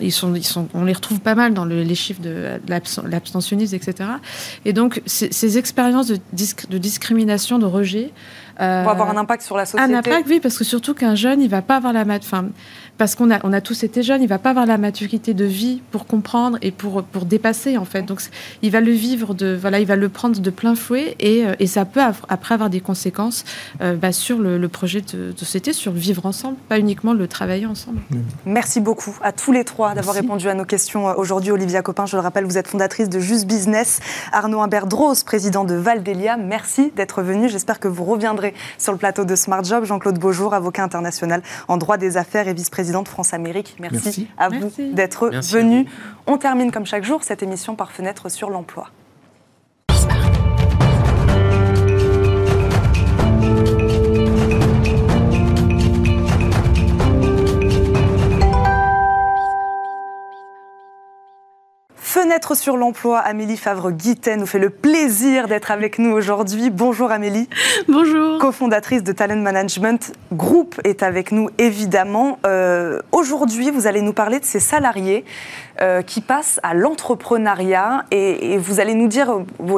ils sont, ils sont, on les retrouve pas mal dans les chiffres de, l'abstentionnisme, etc. Et donc ces, expériences de, de, discrimination, de rejet, euh, avoir un impact sur la société. Un impact, oui, parce que surtout qu'un jeune, il va pas avoir la mat, enfin, parce qu'on a, on a tous été jeunes, il va pas avoir la maturité de vie pour comprendre et pour, pour dépasser en fait. Donc il va le vivre de, voilà, il va le prendre de plein fouet et, et ça peut après avoir des conséquences bah, sur le, le projet de, société sur le vivre ensemble, pas uniquement le travailler ensemble. Merci beaucoup à tous les trois d'avoir répondu à nos questions euh, aujourd'hui. Olivia Copin, je le rappelle, vous êtes fondatrice de Just Business. Arnaud Imbert-Dros, président de Valdelia, merci d'être venu. J'espère que vous reviendrez sur le plateau de Smart Job. Jean-Claude Beaujour, avocat international en droit des affaires et vice-président de France-Amérique. Merci, à vous d'être venu. On termine comme chaque jour cette émission par fenêtre sur l'emploi. Fenêtre sur l'emploi, Amélie Favre-Guittet nous fait le plaisir d'être avec nous aujourd'hui. Bonjour Amélie. Bonjour. Cofondatrice de Talent Management Group est avec nous évidemment. Euh, aujourd'hui, vous allez nous parler de ces salariés euh, qui passent à l'entrepreneuriat et, vous allez nous dire,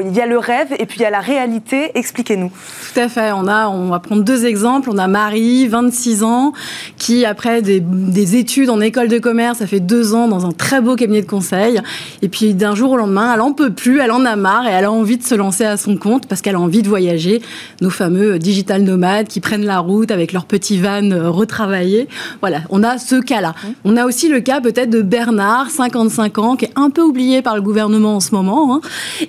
il y a le rêve et puis il y a la réalité. Expliquez-nous. Tout à fait. On, a, on va prendre deux exemples. On a Marie, 26 ans, qui après des, des études en école de commerce, ça fait deux ans dans un très beau cabinet de conseil. Et puis d'un jour au lendemain, elle en peut plus, elle en a marre et elle a envie de se lancer à son compte parce qu'elle a envie de voyager. Nos fameux digital nomades qui prennent la route avec leur petit van euh, retravaillé. Voilà, on a ce cas-là. Mmh. On a aussi le cas peut-être de Bernard, 55 ans, qui est un peu oublié par le gouvernement en ce moment, hein,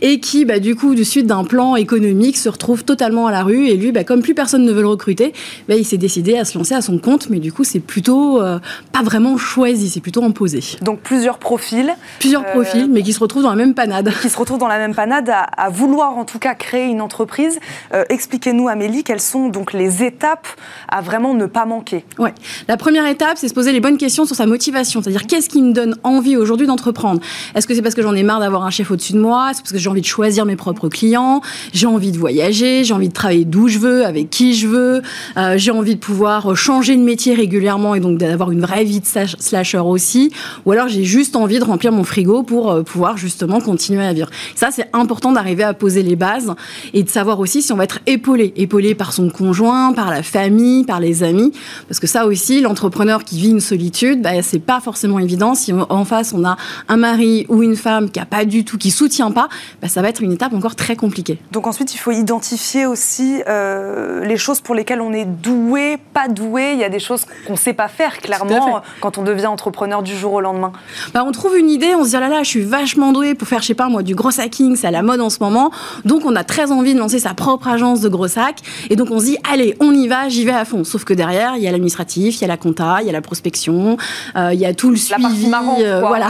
et qui, bah, du coup, du suite d'un plan économique, se retrouve totalement à la rue. Et lui, bah, comme plus personne ne veut le recruter, bah, il s'est décidé à se lancer à son compte, mais du coup, c'est plutôt euh, pas vraiment choisi, c'est plutôt imposé. Donc plusieurs profils. Plusieurs profils mais qui se retrouvent dans la même panade. Qui se retrouvent dans la même panade à, vouloir en tout cas créer une entreprise. Euh, expliquez-nous, Amélie, quelles sont donc les étapes à vraiment ne pas manquer? Ouais. La première étape, c'est se poser les bonnes questions sur sa motivation, c'est-à-dire qu'est-ce qui me donne envie aujourd'hui d'entreprendre. Est-ce que c'est parce que j'en ai marre d'avoir un chef au-dessus de moi? Est-ce parce que j'ai envie de choisir mes propres clients? J'ai envie de voyager J'ai envie de travailler d'où je veux, avec qui je veux euh, J'ai envie de pouvoir changer de métier régulièrement et donc d'avoir une vraie vie de slasher aussi. Ou alors j'ai juste envie de remplir mon frigo pour euh, pouvoir justement continuer à vivre. Ça, c'est important d'arriver à poser les bases et de savoir aussi si on va être épaulé, épaulé par son conjoint, par la famille, par les amis, parce que ça aussi, l'entrepreneur qui vit une solitude, bah, c'est pas forcément évident. Si en face on a un mari ou une femme qui a pas du tout, qui soutient pas, bah, ça va être une étape encore très compliquée. Donc ensuite, il faut identifier aussi euh, les choses pour lesquelles on est doué, pas doué. Il y a des choses qu'on ne sait pas faire clairement quand on devient entrepreneur du jour au lendemain. Bah, on trouve une idée, on se dit oh là là, je suis vachement doué pour faire, je sais pas moi, du gros hacking, c'est à la mode en ce moment. Donc on a très envie de lancer sa propre agence de gros sacs. Et donc on se dit allez, on y va, j'y vais à fond. Sauf que derrière, il y a l'administratif, il y a la compta, il y a la prospection, euh, il y a tout le suivi. La partie marrant, euh, voilà.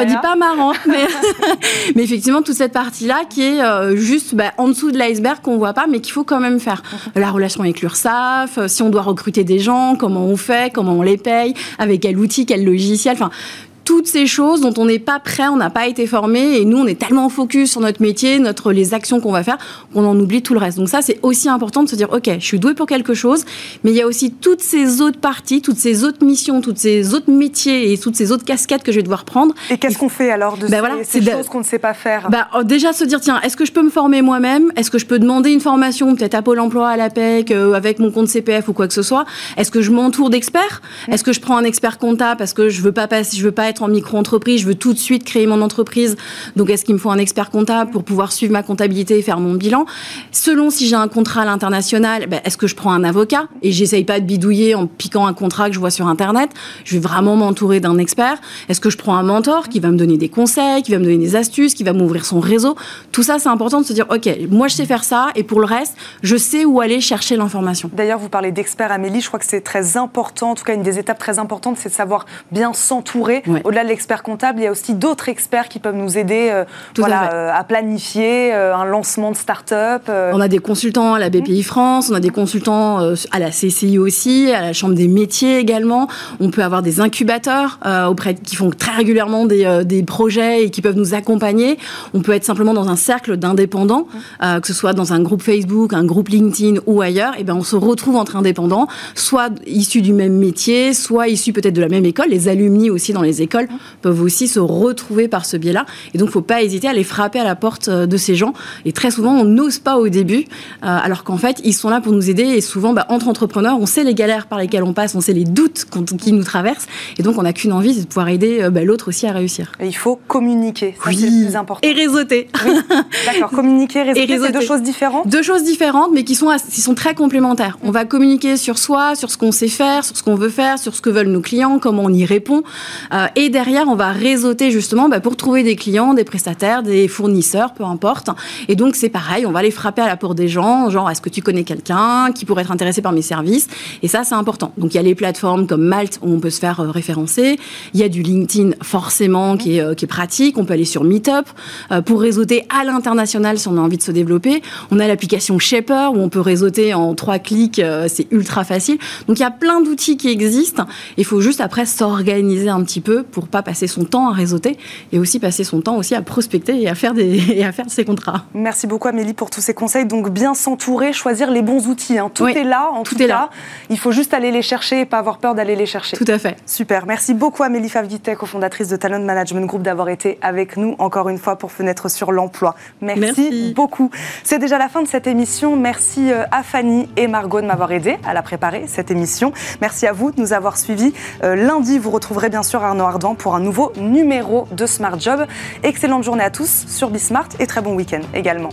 On dit pas marrant, mais, mais, effectivement toute cette partie-là qui est euh, juste bah, en dessous de l'iceberg qu'on voit pas, mais qu'il faut quand même faire. Mhm. La relation avec l'URSSAF, si on doit recruter des gens, comment on fait, comment on les paye, avec quel outil, quel logiciel, enfin toutes ces choses dont on n'est pas prêt, on n'a pas été formé, et nous, on est tellement focus sur notre métier, notre, les actions qu'on va faire, qu'on en oublie tout le reste. Donc ça, c'est aussi important de se dire, OK, je suis doué pour quelque chose, mais il y a aussi toutes ces autres parties, toutes ces autres missions, toutes ces autres métiers et toutes ces autres casquettes que je vais devoir prendre. Et qu'est-ce qu'on fait alors de ben ces, choses qu'on ne sait pas faire? Bah, Déjà, se dire, tiens, est-ce que je peux me former moi-même? Est-ce que je peux demander une formation, peut-être à Pôle emploi, à l'APEC, euh, avec mon compte CPF ou quoi que ce soit? Est-ce que je m'entoure d'experts? Est-ce que je prends un expert comptable parce que je veux pas passer, je veux pas être en micro-entreprise, je veux tout de suite créer mon entreprise. Donc, est-ce qu'il me faut un expert comptable pour pouvoir suivre ma comptabilité et faire mon bilan? Selon si j'ai un contrat à l'international, ben, est-ce que je prends un avocat? Et j'essaye pas de bidouiller en piquant un contrat que je vois sur Internet Je vais vraiment m'entourer d'un expert. Est-ce que je prends un mentor qui va me donner des conseils, qui va me donner des astuces, qui va m'ouvrir son réseau? Tout ça, c'est important de se dire, OK, moi, je sais faire ça et pour le reste, je sais où aller chercher l'information. D'ailleurs, vous parlez d'experts, Amélie. Je crois que c'est très important, en tout cas, une des étapes très importantes, c'est de savoir bien s'entourer. Au-delà de l'expert comptable, il y a aussi d'autres experts qui peuvent nous aider euh, voilà, euh, à planifier euh, un lancement de start-up. On a des consultants à la BPI France, on a des consultants à la CCI aussi, à la Chambre des métiers également. On peut avoir des incubateurs auprès qui font très régulièrement des, des, projets et qui peuvent nous accompagner. On peut être simplement dans un cercle d'indépendants, que ce soit dans un groupe Facebook, un groupe LinkedIn ou ailleurs. Et ben on se retrouve entre indépendants, soit issus du même métier, soit issus peut-être de la même école. Les alumni aussi dans les écoles peuvent aussi se retrouver par ce biais-là. Et donc, il ne faut pas hésiter à les frapper à la porte euh, de ces gens. Et très souvent, on n'ose pas au début, euh, alors qu'en fait, ils sont là pour nous aider. Et souvent, bah, entre entrepreneurs, on sait les galères par lesquelles on passe, on sait les doutes qui nous traversent. Et donc, on n'a qu'une envie, c'est de pouvoir aider euh, bah, l'autre aussi à réussir. Et il faut communiquer. c'est le plus important. Et réseauter. D'accord, communiquer, réseauter, c'est deux choses différentes Deux choses différentes, mais qui sont, qui sont très complémentaires. On va communiquer sur soi, sur ce qu'on sait faire, sur ce qu'on veut faire, sur ce que veulent nos clients, comment on y répond. et derrière, on va réseauter justement bah, pour trouver des clients, des prestataires, des fournisseurs, peu importe. Et donc c'est pareil, on va les frapper à la porte des gens, genre est-ce que tu connais quelqu'un qui pourrait être intéressé par mes services? Et ça c'est important. Donc il y a les plateformes comme Malte où on peut se faire euh, référencer. Il y a du LinkedIn forcément qui est, euh, qui est pratique. On peut aller sur Meetup euh, pour réseauter à l'international si on a envie de se développer. On a l'application Shaper où on peut réseauter en trois clics, c'est ultra facile. Donc il y a plein d'outils qui existent. Il faut juste après s'organiser un petit peu pour pas passer son temps à réseauter et aussi passer son temps aussi à prospecter et à faire, des, et à faire ses contrats. Merci beaucoup Amélie pour tous ces conseils. Donc bien s'entourer, choisir les bons outils. Hein. Tout est là, en tout, est là. Il faut juste aller les chercher et pas avoir peur d'aller les chercher. Tout à fait. Super. Merci beaucoup Amélie Favditek, cofondatrice de Talent Management Group, d'avoir été avec nous encore une fois pour Fenêtre sur l'emploi. Merci, beaucoup. C'est déjà la fin de cette émission. Merci euh, à Fanny et Margot de m'avoir aidé à la préparer, cette émission. Merci à vous de nous avoir suivis. Euh, lundi, vous retrouverez bien sûr Arnaud Pour un nouveau numéro de Smart Job. Excellente journée à tous sur Bismart et très bon week-end également.